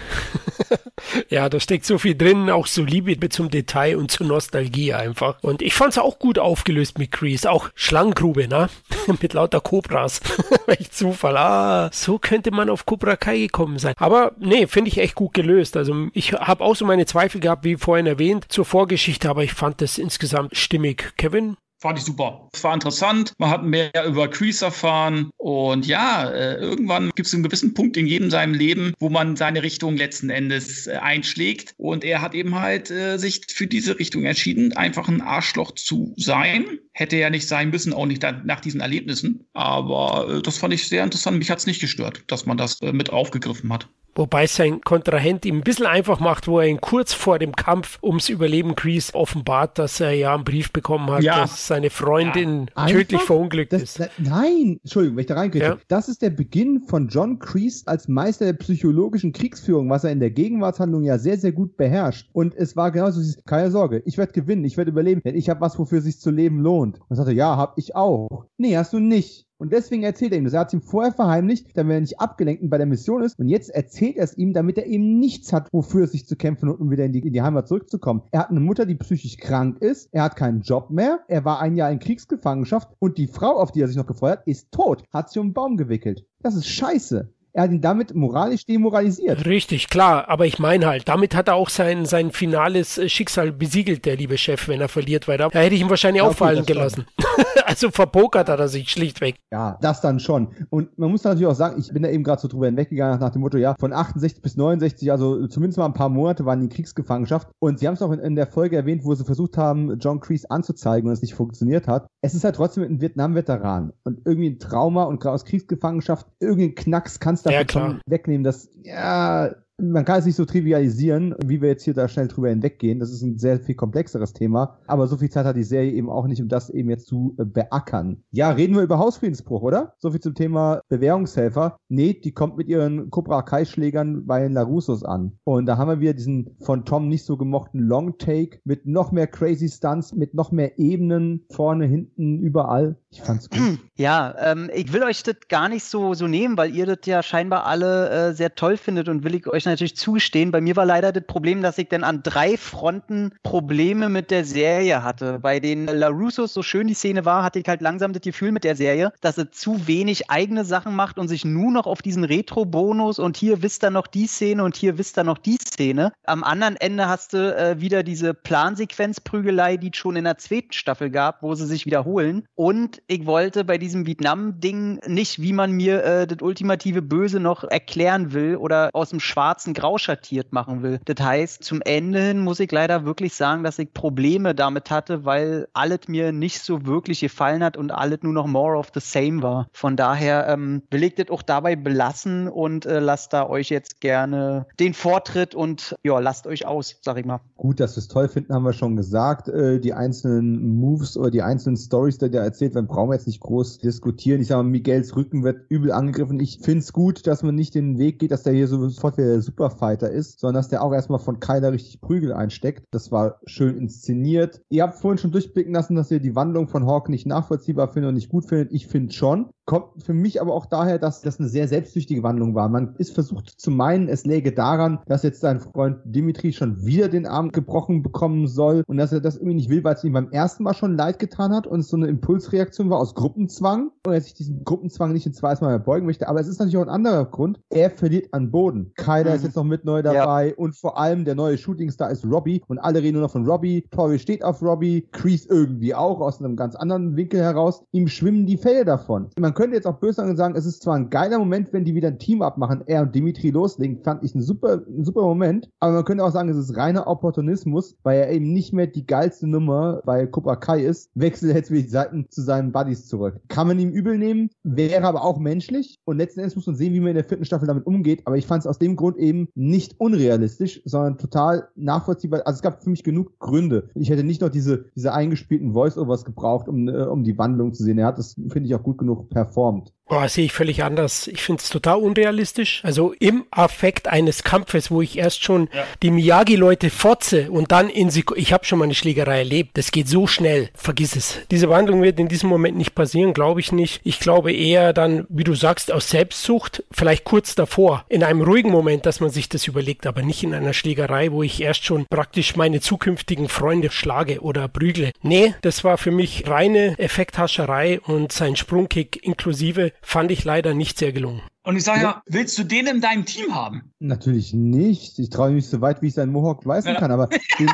ja, da steckt so viel drin, auch so Liebe zum Detail und zur Nostalgie einfach. Und ich fand's auch gut aufgelöst mit Crease. Auch Schlangengrube, ne? mit lauter Cobras. echt Zufall. Ah, so könnte man auf Cobra Kai gekommen sein. Aber nee, finde ich echt gut gelöst. Also ich habe auch so meine Zweifel gehabt, wie vorhin erwähnt, zur Vorgeschichte, aber ich fand das insgesamt stimmig. Kevin, Fand ich super. Es war interessant. Man hat mehr über Crease erfahren. Und ja, äh, irgendwann gibt es einen gewissen Punkt in jedem seinem Leben, wo man seine Richtung letzten Endes äh, einschlägt. Und er hat eben halt äh, sich für diese Richtung entschieden, einfach ein Arschloch zu sein. Hätte er nicht sein müssen, auch nicht nach diesen Erlebnissen. Aber äh, das fand ich sehr interessant. Mich hat es nicht gestört, dass man das äh, mit aufgegriffen hat. Wobei sein Kontrahent ihm ein bisschen einfach macht, wo er ihn kurz vor dem Kampf ums Überleben Crease offenbart, dass er ja einen Brief bekommen hat, ja. dass seine Freundin ja. tödlich verunglückt das, ist. Nein, Entschuldigung, wenn ich da reingehe. Ja. Das ist der Beginn von John Crease als Meister der psychologischen Kriegsführung, was er in der Gegenwartshandlung ja sehr, sehr gut beherrscht. Und es war genauso dieses, keine Sorge, ich werde gewinnen, ich werde überleben, denn ich habe was, wofür sich zu leben lohnt. Und er sagte, ja, hab ich auch. Nee, hast du nicht. Und deswegen erzählt er ihm das. Er hat es ihm vorher verheimlicht, damit er nicht abgelenkt bei der Mission ist. Und jetzt erzählt er es ihm, damit er eben nichts hat, wofür es sich zu kämpfen und um wieder in die, in die Heimat zurückzukommen. Er hat eine Mutter, die psychisch krank ist. Er hat keinen Job mehr. Er war ein Jahr in Kriegsgefangenschaft. Und die Frau, auf die er sich noch gefreut hat, ist tot. Hat sie um einen Baum gewickelt. Das ist scheiße er hat ihn damit moralisch demoralisiert. Richtig, klar. Aber ich meine halt, damit hat er auch sein, sein finales äh, Schicksal besiegelt, der liebe Chef, wenn er verliert, weil da, da hätte ich ihn wahrscheinlich ja, auffallen gelassen. also verpokert hat er sich schlichtweg. Ja, das dann schon. Und man muss natürlich auch sagen, ich bin da eben gerade so drüber hinweggegangen nach dem Motto, ja, von 68 bis 69, also zumindest mal ein paar Monate waren die in Kriegsgefangenschaft. Und sie haben es auch in, in, der Folge erwähnt, wo sie versucht haben, John Kreese anzuzeigen und es nicht funktioniert hat. Es ist halt trotzdem ein Vietnam-Veteran und irgendwie ein Trauma und gerade aus Kriegsgefangenschaft, irgendein Knacks kannst davon ja, wegnehmen, dass, ja, man kann es nicht so trivialisieren, wie wir jetzt hier da schnell drüber hinweggehen. Das ist ein sehr viel komplexeres Thema. Aber so viel Zeit hat die Serie eben auch nicht, um das eben jetzt zu äh, beackern. Ja, reden wir über Hausfriedensbruch, oder? So viel zum Thema Bewährungshelfer. Nee, die kommt mit ihren Cobra Kai-Schlägern bei den Larussos an. Und da haben wir wieder diesen von Tom nicht so gemochten Long Take mit noch mehr crazy Stunts, mit noch mehr Ebenen, vorne, hinten, überall. Ich fand's gut. Ja, ähm, ich will euch das gar nicht so, so nehmen, weil ihr das ja scheinbar alle äh, sehr toll findet und will ich euch natürlich zugestehen. Bei mir war leider das Problem, dass ich dann an drei Fronten Probleme mit der Serie hatte. Bei den LaRussos, so schön die Szene war, hatte ich halt langsam das Gefühl mit der Serie, dass es zu wenig eigene Sachen macht und sich nur noch auf diesen Retro-Bonus und hier wisst ihr noch die Szene und hier wisst ihr noch die Szene. Am anderen Ende hast du äh, wieder diese Plansequenzprügelei, die es schon in der zweiten Staffel gab, wo sie sich wiederholen. Und ich wollte bei diesem Vietnam-Ding nicht, wie man mir äh, das ultimative Böse noch erklären will oder aus dem Schwarz schwarzen Grau schattiert machen will. Das heißt, zum Ende hin muss ich leider wirklich sagen, dass ich Probleme damit hatte, weil alles mir nicht so wirklich gefallen hat und alles nur noch more of the same war. Von daher ähm, will ich das auch dabei belassen und äh, lasst da euch jetzt gerne den Vortritt und ja, lasst euch aus, sag ich mal. Gut, dass wir es toll finden, haben wir schon gesagt. Äh, die einzelnen Moves oder die einzelnen Stories, die der erzählt werden, brauchen wir jetzt nicht groß diskutieren. Ich sage mal, Miguels Rücken wird übel angegriffen. Ich finde es gut, dass man nicht den Weg geht, dass der hier sofort wieder Superfighter ist, sondern dass der auch erstmal von Kyler richtig Prügel einsteckt. Das war schön inszeniert. Ihr habt vorhin schon durchblicken lassen, dass ihr die Wandlung von Hawk nicht nachvollziehbar findet und nicht gut findet. Ich finde schon. Kommt für mich aber auch daher, dass das eine sehr selbstsüchtige Wandlung war. Man ist versucht zu meinen, es läge daran, dass jetzt sein Freund Dimitri schon wieder den Arm gebrochen bekommen soll und dass er das irgendwie nicht will, weil es ihm beim ersten Mal schon leid getan hat und es so eine Impulsreaktion war aus Gruppenzwang und er sich diesen Gruppenzwang nicht ein zweites Mal beugen möchte. Aber es ist natürlich auch ein anderer Grund. Er verliert an Boden. Kyler mhm. ist jetzt noch mit neu dabei ja. und vor allem der neue Shootingstar ist Robbie und alle reden nur noch von Robbie. Tori steht auf Robbie, Crease irgendwie auch aus einem ganz anderen Winkel heraus. Ihm schwimmen die Fälle davon. Man könnte jetzt auch böse sagen, es ist zwar ein geiler Moment, wenn die wieder ein Team abmachen, er und Dimitri loslegen, fand ich ein super, ein super Moment. Aber man könnte auch sagen, es ist reiner Opportunismus, weil er eben nicht mehr die geilste Nummer bei Cobra Kai ist. Wechselt jetzt wieder die Seiten zu seinen Buddies zurück. Kann man ihm übel nehmen, wäre aber auch menschlich. Und letzten Endes muss man sehen, wie man in der vierten Staffel damit umgeht. Aber ich fand es aus dem Grund eben nicht unrealistisch, sondern total nachvollziehbar. Also es gab für mich genug Gründe. Ich hätte nicht noch diese, diese eingespielten Voice-Overs gebraucht, um, äh, um die Wandlung zu sehen. Er hat das, finde ich, auch gut genug performt. Boah, sehe ich völlig anders. Ich finde es total unrealistisch. Also im Affekt eines Kampfes, wo ich erst schon ja. die Miyagi-Leute fotze und dann in Sek ich habe schon mal eine Schlägerei erlebt. Das geht so schnell. Vergiss es. Diese Wandlung wird in diesem Moment nicht passieren, glaube ich nicht. Ich glaube eher dann, wie du sagst, aus Selbstsucht, vielleicht kurz davor, in einem ruhigen Moment, dass man sich das überlegt, aber nicht in einer Schlägerei, wo ich erst schon praktisch meine zukünftigen Freunde schlage oder prügle. Nee, das war für mich reine Effekthascherei und sein Sprungkick inklusive fand ich leider nicht sehr gelungen. Und ich sage ja, willst du den in deinem Team haben? Natürlich nicht. Ich traue mich so weit, wie ich seinen Mohawk leisten ja. kann. Aber, den,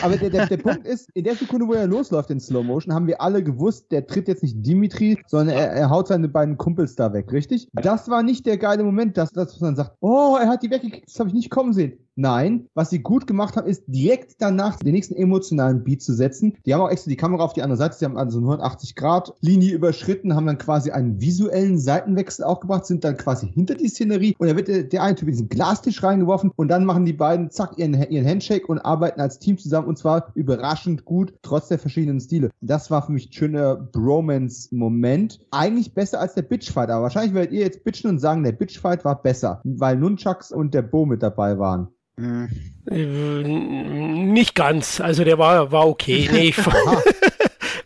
aber der, der, der, Punkt ist, in der Sekunde, wo er losläuft in Slow Motion, haben wir alle gewusst, der tritt jetzt nicht Dimitri, sondern er, er haut seine beiden Kumpels da weg, richtig? Das war nicht der geile Moment, dass, dass man sagt, oh, er hat die weggekickt, das habe ich nicht kommen sehen. Nein, was sie gut gemacht haben, ist direkt danach den nächsten emotionalen Beat zu setzen. Die haben auch extra die Kamera auf die andere Seite, sie haben also 180 Grad Linie überschritten, haben dann quasi einen visuellen Seitenwechsel auch gebracht, sind dann quasi hinter die Szenerie und da wird der, der eine Typ in diesen Glastisch reingeworfen und dann machen die beiden zack ihren, ihren Handshake und arbeiten als Team zusammen und zwar überraschend gut, trotz der verschiedenen Stile. Das war für mich ein schöner Bromance-Moment. Eigentlich besser als der Bitchfight, aber wahrscheinlich werdet ihr jetzt bitchen und sagen, der Bitchfight war besser, weil Nunchucks und der Bo mit dabei waren. Hm. Nicht ganz. Also der war, war okay. Nee, ich,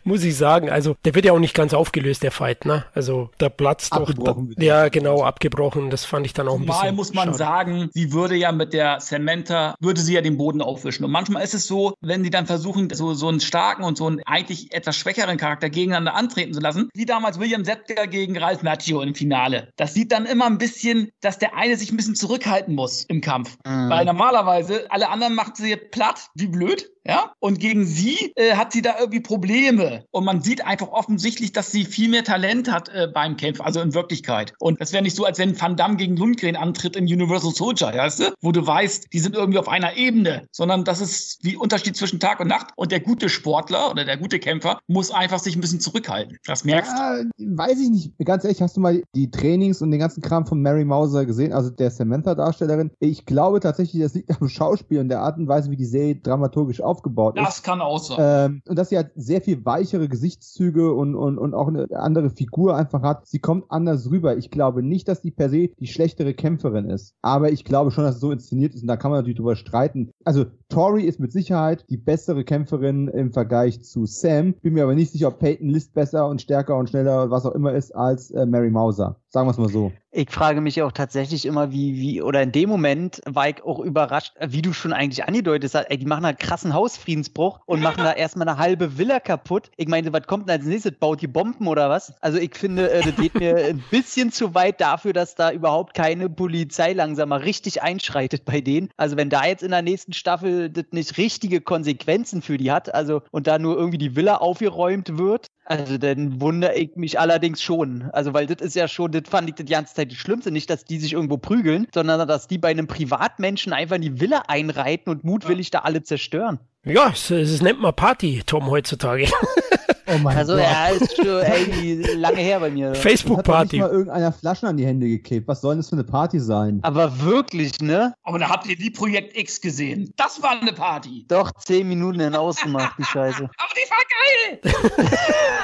muss ich sagen. Also der wird ja auch nicht ganz aufgelöst, der Fight, ne? Also der platzt doch. ja, genau, abgebrochen. Das fand ich dann auch ein bisschen. Mal muss man schade. sagen, sie würde ja mit der Samantha, würde sie ja den Boden aufwischen. Und manchmal ist es so, wenn sie dann versuchen, so, so einen starken und so einen eigentlich etwas schwächeren Charakter gegeneinander antreten zu lassen, wie damals William Zepter gegen Ralph Macchio im Finale. Das sieht dann immer ein bisschen, dass der eine sich ein bisschen zurückhalten muss im Kampf. Mhm. Weil normalerweise alle anderen macht sie platt, wie blöd. Ja? Und gegen sie äh, hat sie da irgendwie Probleme. Und man sieht einfach offensichtlich, dass sie viel mehr Talent hat äh, beim Kämpfen, also in Wirklichkeit. Und das wäre nicht so, als wenn Van Damme gegen Lundgren antritt in Universal Soldier, weißt du? Wo du weißt, die sind irgendwie auf einer Ebene, sondern das ist wie Unterschied zwischen Tag und Nacht. Und der gute Sportler oder der gute Kämpfer muss einfach sich ein bisschen zurückhalten. Das merkst du. Ja, weiß ich nicht. Ganz ehrlich, hast du mal die Trainings und den ganzen Kram von Mary Mauser gesehen, also der Samantha-Darstellerin? Ich glaube tatsächlich, das liegt am Schauspiel und der Art und Weise, wie die Serie dramaturgisch auf aufgebaut das ist. Das kann auch sein. Ähm, und dass sie halt sehr viel weichere Gesichtszüge und, und, und auch eine andere Figur einfach hat. Sie kommt anders rüber. Ich glaube nicht, dass die per se die schlechtere Kämpferin ist. Aber ich glaube schon, dass es so inszeniert ist und da kann man natürlich drüber streiten. Also Tori ist mit Sicherheit die bessere Kämpferin im Vergleich zu Sam. Bin mir aber nicht sicher, ob Peyton List besser und stärker und schneller, was auch immer ist, als äh, Mary Mauser. Sagen wir es mal so. Ich frage mich auch tatsächlich immer, wie, wie, oder in dem Moment war ich auch überrascht, wie du schon eigentlich angedeutet hast, ey, die machen einen krassen Hausfriedensbruch und machen da erstmal eine halbe Villa kaputt. Ich meine, was kommt denn als nächstes? Baut die Bomben oder was? Also ich finde, äh, das geht mir ein bisschen zu weit dafür, dass da überhaupt keine Polizei langsam mal richtig einschreitet bei denen. Also wenn da jetzt in der nächsten Staffel das nicht richtige Konsequenzen für die hat, also und da nur irgendwie die Villa aufgeräumt wird, also dann wundere ich mich allerdings schon. Also weil das ist ja schon, das fand ich die ganze Zeit das Schlimmste. Nicht, dass die sich irgendwo prügeln, sondern dass die bei einem Privatmenschen einfach in die Villa einreiten und mutwillig da alle zerstören. Ja, es, es nennt man Party, Tom, heutzutage. Oh mein also, Gott. ja, ist schon ey, lange her bei mir. Facebook-Party. Hat mal irgendeiner Flaschen an die Hände geklebt. Was soll denn das für eine Party sein? Aber wirklich, ne? Aber da habt ihr die Projekt X gesehen. Das war eine Party. Doch, zehn Minuten hinausgemacht, die Scheiße. Aber die war geil!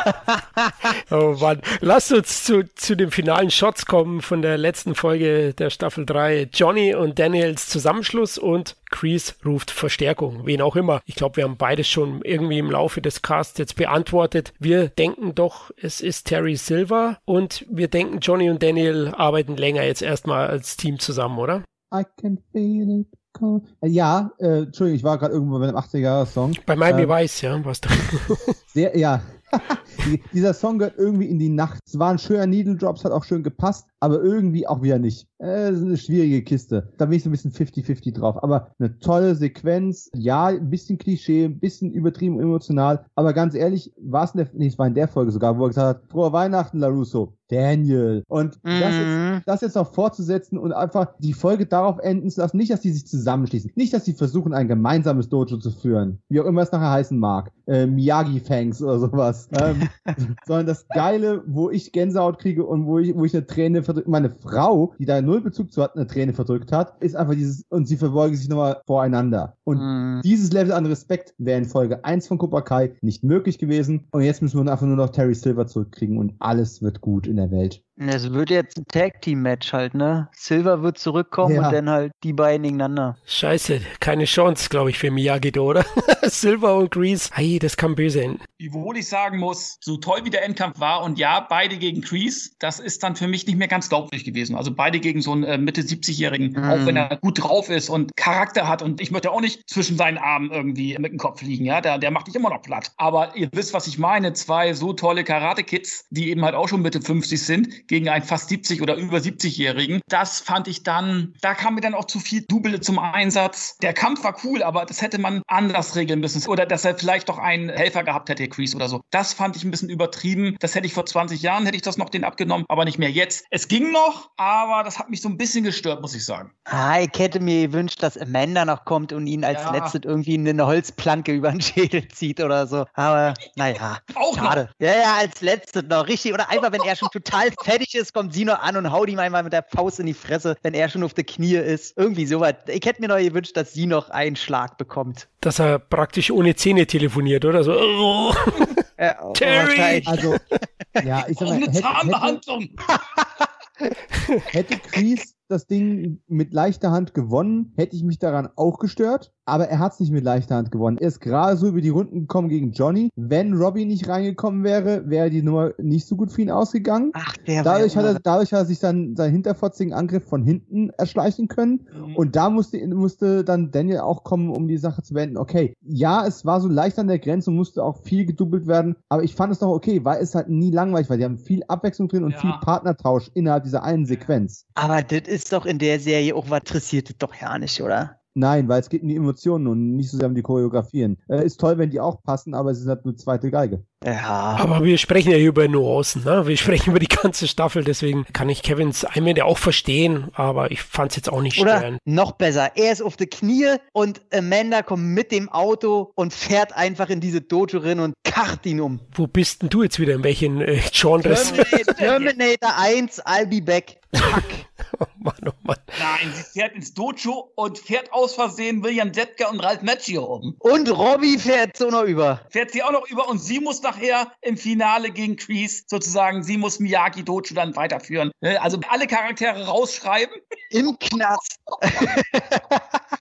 Oh Mann. Lasst uns zu, zu den finalen Shots kommen von der letzten Folge der Staffel 3. Johnny und Daniels Zusammenschluss und Kreese ruft Verstärkung, wen auch immer. Ich glaube, wir haben beides schon irgendwie im Laufe des Casts jetzt beantwortet. Wir denken doch, es ist Terry Silver und wir denken, Johnny und Daniel arbeiten länger jetzt erstmal als Team zusammen, oder? I can feel it. Ja, äh, Entschuldigung, ich war gerade irgendwo bei einem 80er-Jahre-Song. Bei Miami Ähm, Vice, ja, was da. Sehr, ja. Die- Dieser Song gehört irgendwie in die Nacht. Es war ein schöner Needle Drops, hat auch schön gepasst, aber irgendwie auch wieder nicht. Äh, das ist eine schwierige Kiste. Da bin ich so ein bisschen 50-50 drauf. Aber eine tolle Sequenz. Ja, ein bisschen Klischee, ein bisschen übertrieben emotional. Aber ganz ehrlich, war es in der, nee, es war in der Folge sogar, wo er gesagt hat, frohe Weihnachten, LaRusso. Daniel. Und das, Mhm. jetzt, das jetzt noch fortzusetzen und einfach die Folge darauf enden zu lassen, nicht, dass die sich zusammenschließen, nicht, dass sie versuchen, ein gemeinsames Dojo zu führen, wie auch immer es nachher heißen mag, äh, Miyagi-Fangs oder sowas, ähm, sondern das Geile, wo ich Gänsehaut kriege und wo ich, wo ich eine Träne verdrückt, meine Frau, die da null Bezug zu hat, eine Träne verdrückt hat, ist einfach dieses, und sie verbeugen sich nochmal voreinander. Und Mhm. dieses Level an Respekt wäre in Folge 1 von Cobra Kai nicht möglich gewesen. Und jetzt müssen wir einfach nur noch Terry Silver zurückkriegen und alles wird gut in der Welt. Es wird jetzt ein Tag-Team-Match halt, ne? Silver wird zurückkommen Ja. und dann halt die beiden gegeneinander. Scheiße, keine Chance, glaube ich, für Miyagi, oder? Silver und Grease. Ei, das kann böse enden. Wiewohl ich sagen muss, so toll wie der Endkampf war und ja, beide gegen Kreese, das ist dann für mich nicht mehr ganz glaubwürdig gewesen. Also beide gegen so einen äh, Mitte 70-Jährigen, Mhm. auch wenn er gut drauf ist und Charakter hat und ich möchte auch nicht zwischen seinen Armen irgendwie mit dem Kopf liegen, ja, der, der macht dich immer noch platt. Aber ihr wisst, was ich meine, zwei so tolle Karate-Kids, die eben halt auch schon Mitte 50 sind, gegen einen fast 70 oder über 70-Jährigen, das fand ich dann, da kam mir dann auch zu viel Double zum Einsatz. Der Kampf war cool, aber das hätte man anders regeln müssen. Oder dass er vielleicht doch einen Helfer gehabt hätte, Kreese oder so. Das fand ich ein bisschen übertrieben. Das hätte ich vor 20 Jahren, hätte ich das noch den abgenommen, aber nicht mehr jetzt. Es ging noch, aber das hat mich so ein bisschen gestört, muss ich sagen. Ah, ich hätte mir gewünscht, dass Amanda noch kommt und ihn als Ja. letztes irgendwie eine Holzplanke über den Schädel zieht oder so. Aber naja, Auch noch. schade. Ja, ja, als letztes noch. Richtig. Oder einfach, wenn er schon total fertig ist, kommt sie noch an und haut ihm einmal mit der Faust in die Fresse, wenn er schon auf der Knie ist. Irgendwie sowas. Ich hätte mir noch gewünscht, dass sie noch einen Schlag bekommt. Dass er praktisch ohne Zähne telefoniert, oder so. Oh. Äh, Terry! wahrscheinlich. Also, ja, ich sag mal, eine hätte, hätte, Zahnbehandlung. hätte Kreese das Ding mit leichter Hand gewonnen, hätte ich mich daran auch gestört. Aber er hat es nicht mit leichter Hand gewonnen. Er ist gerade so über die Runden gekommen gegen Johnny. Wenn Robbie nicht reingekommen wäre, wäre die Nummer nicht so gut für ihn ausgegangen. Ach, der Dadurch hat, er, dadurch hat er sich dann seinen hinterfotzigen Angriff von hinten erschleichen können. Und da musste, musste dann Daniel auch kommen, um die Sache zu beenden. Okay, ja, es war so leicht an der Grenze und musste auch viel gedoubelt werden. Aber ich fand es doch okay, weil es halt nie langweilig war. Die haben viel Abwechslung drin und Ja. viel Partnertausch innerhalb dieser einen Sequenz. Aber das ist doch in der Serie auch was interessiert doch ja nicht, oder? Nein, weil es geht um die Emotionen und nicht so sehr um die Choreografien. Äh, ist toll, wenn die auch passen, aber sie sind halt nur zweite Geige. Ja. Aber wir sprechen ja hier über Nuancen, ne? Wir sprechen über die ganze Staffel, deswegen kann ich Kevins Einwände auch verstehen, aber ich fand es jetzt auch nicht Oder störend. noch besser, er ist auf die Knie und Amanda kommt mit dem Auto und fährt einfach in diese Dojo rein und karrt ihn um. Wo bist denn du jetzt wieder? In welchen äh, Genres? Terminator, Terminator 1, I'll be back. Oh Mann, oh Mann. Nein, sie fährt ins Dojo und fährt aus Versehen William Detka und Ralph Macchio um. Und Robbie fährt so noch über. Fährt sie auch noch über und sie muss nachher im Finale gegen Kreese sozusagen, sie muss Miyagi Dojo dann weiterführen. Ne, Also alle Charaktere rausschreiben. Im Knast.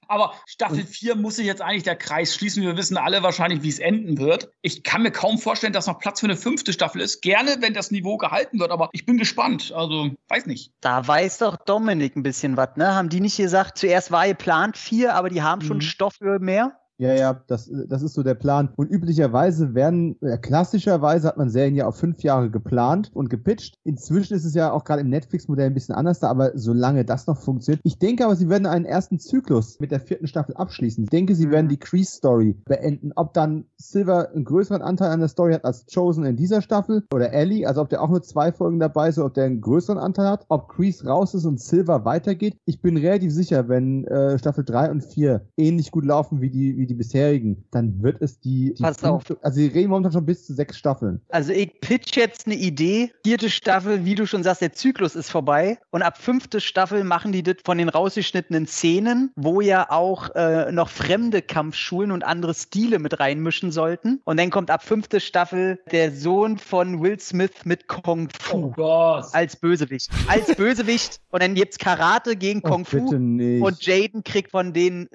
Aber Staffel 4 muss sich jetzt eigentlich der Kreis schließen. Wir wissen alle wahrscheinlich, wie es enden wird. Ich kann mir kaum vorstellen, dass noch Platz für eine fünfte Staffel ist. Gerne, wenn das Niveau gehalten wird, aber ich bin gespannt. Also, weiß nicht. Da weiß doch Dominik ein bisschen was, ne? Haben die nicht gesagt, zuerst war geplant vier, aber die haben schon Mhm. Stoff für mehr? Ja, ja, das, das ist so der Plan. Und üblicherweise werden, äh, klassischerweise hat man Serien ja auf fünf Jahre geplant und gepitcht. Inzwischen ist es ja auch gerade im Netflix-Modell ein bisschen anders da, aber solange das noch funktioniert. Ich denke aber, sie werden einen ersten Zyklus mit der vierten Staffel abschließen. Ich denke, sie werden die Crease-Story beenden. Ob dann Silver einen größeren Anteil an der Story hat als Chosen in dieser Staffel oder Ellie, also ob der auch nur zwei Folgen dabei ist, ob der einen größeren Anteil hat, ob Crease raus ist und Silver weitergeht. Ich bin relativ sicher, wenn äh, Staffel 3 und 4 ähnlich gut laufen wie die, wie die die bisherigen, dann wird es die, die Pass auf. also sie reden momentan schon bis zu sechs Staffeln. Also ich pitch jetzt eine Idee. Vierte Staffel, wie du schon sagst, der Zyklus ist vorbei. Und ab fünfte Staffel machen die das von den rausgeschnittenen Szenen, wo ja auch äh, noch fremde Kampfschulen und andere Stile mit reinmischen sollten. Und dann kommt ab fünfte Staffel der Sohn von Will Smith mit Kung Fu. Gott. Als Bösewicht. Als Bösewicht. Und dann gibt's Karate gegen Kung oh, Fu. bitte nicht. Und Jaden kriegt von den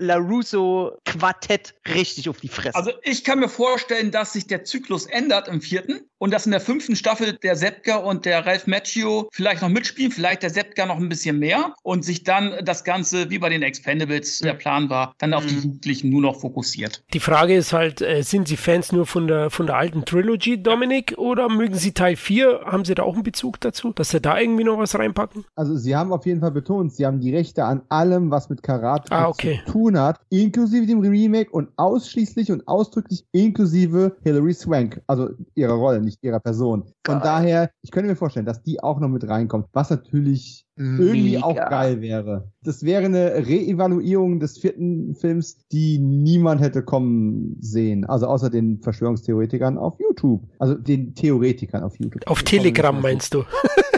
Richtig auf die Fresse. Also ich kann mir vorstellen, dass sich der Zyklus ändert im vierten und dass in der fünften Staffel der Sepka und der Ralph Macchio vielleicht noch mitspielen, vielleicht der Sepka noch ein bisschen mehr und sich dann das Ganze, wie bei den Expendables der Plan war, dann auf die Jugendlichen nur noch fokussiert. Die Frage ist halt, äh, sind Sie Fans nur von der, von der alten Trilogy, Dominik, oder mögen Sie Teil 4? Haben Sie da auch einen Bezug dazu, dass Sie da irgendwie noch was reinpacken? Also sie haben auf jeden Fall betont, sie haben die Rechte an allem, was mit Karate Ah, okay. zu tun hat, inklusive dem Remake und ausschließlich und ausdrücklich inklusive Hilary Swank, also ihrer Rolle, nicht ihrer Person. Von Geil. daher, ich könnte mir vorstellen, dass die auch noch mit reinkommt, was natürlich irgendwie Mega. auch geil wäre. Das wäre eine Reevaluierung des vierten Films, die niemand hätte kommen sehen. Also außer den Verschwörungstheoretikern auf YouTube. Also den Theoretikern auf YouTube. Auf Telegram meinst du?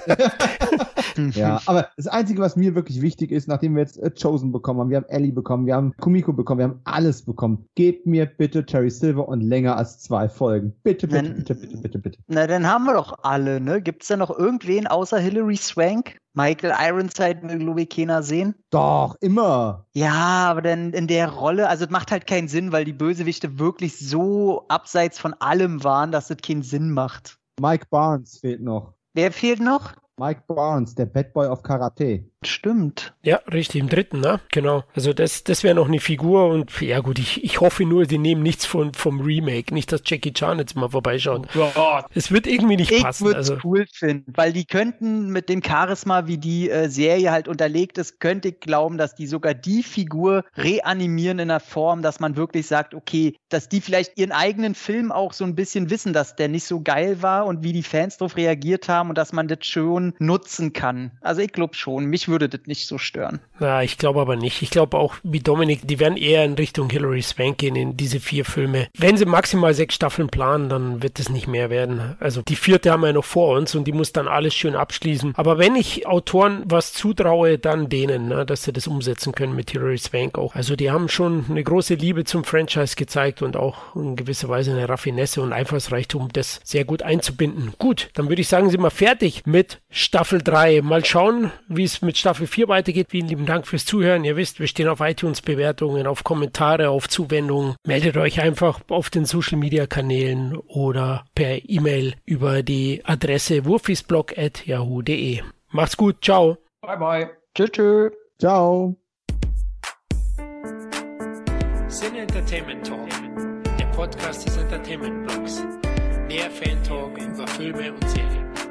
Ja, aber das Einzige, was mir wirklich wichtig ist, nachdem wir jetzt äh, Chosen bekommen haben, wir haben Ellie bekommen, wir haben Kumiko bekommen, wir haben alles bekommen. Gebt mir bitte Terry Silver und länger als zwei Folgen. Bitte, bitte, Nein. bitte, bitte, bitte, bitte. Na, dann haben wir doch alle, ne? Gibt's da noch irgendwen außer Hilary Swank? Michael Ironside will, ich, keiner sehen. Doch, immer. Ja, aber dann in der Rolle, also es macht halt keinen Sinn, weil die Bösewichte wirklich so abseits von allem waren, dass es keinen Sinn macht. Mike Barnes fehlt noch. Wer fehlt noch? Mike Barnes, der Bad Boy of Karate. Stimmt. Ja, richtig, im dritten, ne? Genau. Also das, das wäre noch eine Figur und ja gut, ich, ich hoffe nur, die nehmen nichts von, vom Remake. Nicht, dass Jackie Chan jetzt mal vorbeischaut. Gott. Es wird irgendwie nicht Ich passen. würde Also, cool finden, weil die könnten mit dem Charisma, wie die äh, Serie halt unterlegt ist, könnte ich glauben, dass die sogar die Figur reanimieren in der Form, dass man wirklich sagt, okay, dass die vielleicht ihren eigenen Film auch so ein bisschen wissen, dass der nicht so geil war und wie die Fans darauf reagiert haben und dass man das schon nutzen kann. Also ich glaube schon, mich würde das nicht so stören. na, ich glaube aber nicht. Ich glaube auch, wie Dominik, die werden eher in Richtung Hilary Swank gehen in diese vier Filme. Wenn sie maximal sechs Staffeln planen, dann wird es nicht mehr werden. Also die vierte haben wir ja noch vor uns und die muss dann alles schön abschließen. Aber wenn ich Autoren was zutraue, dann denen, ne, dass sie das umsetzen können mit Hilary Swank auch. Also die haben schon eine große Liebe zum Franchise gezeigt und auch in gewisser Weise eine Raffinesse und Einfallsreichtum, das sehr gut einzubinden. Gut, dann würde ich sagen, sind wir fertig mit Staffel 3. Mal schauen, wie es mit Staffel 4 weitergeht. Vielen lieben Dank fürs Zuhören. Ihr wisst, wir stehen auf iTunes-Bewertungen, auf Kommentare, auf Zuwendungen. Meldet euch einfach auf den Social-Media-Kanälen oder per E-Mail über die Adresse wurfisblog.yahoo.de. Macht's gut, ciao. Bye, bye. Tschüss. tschüss. Ciao. Sin Entertainment Talk, der Podcast des Entertainment Blogs. Mehr Fan Talk über Filme und Serien.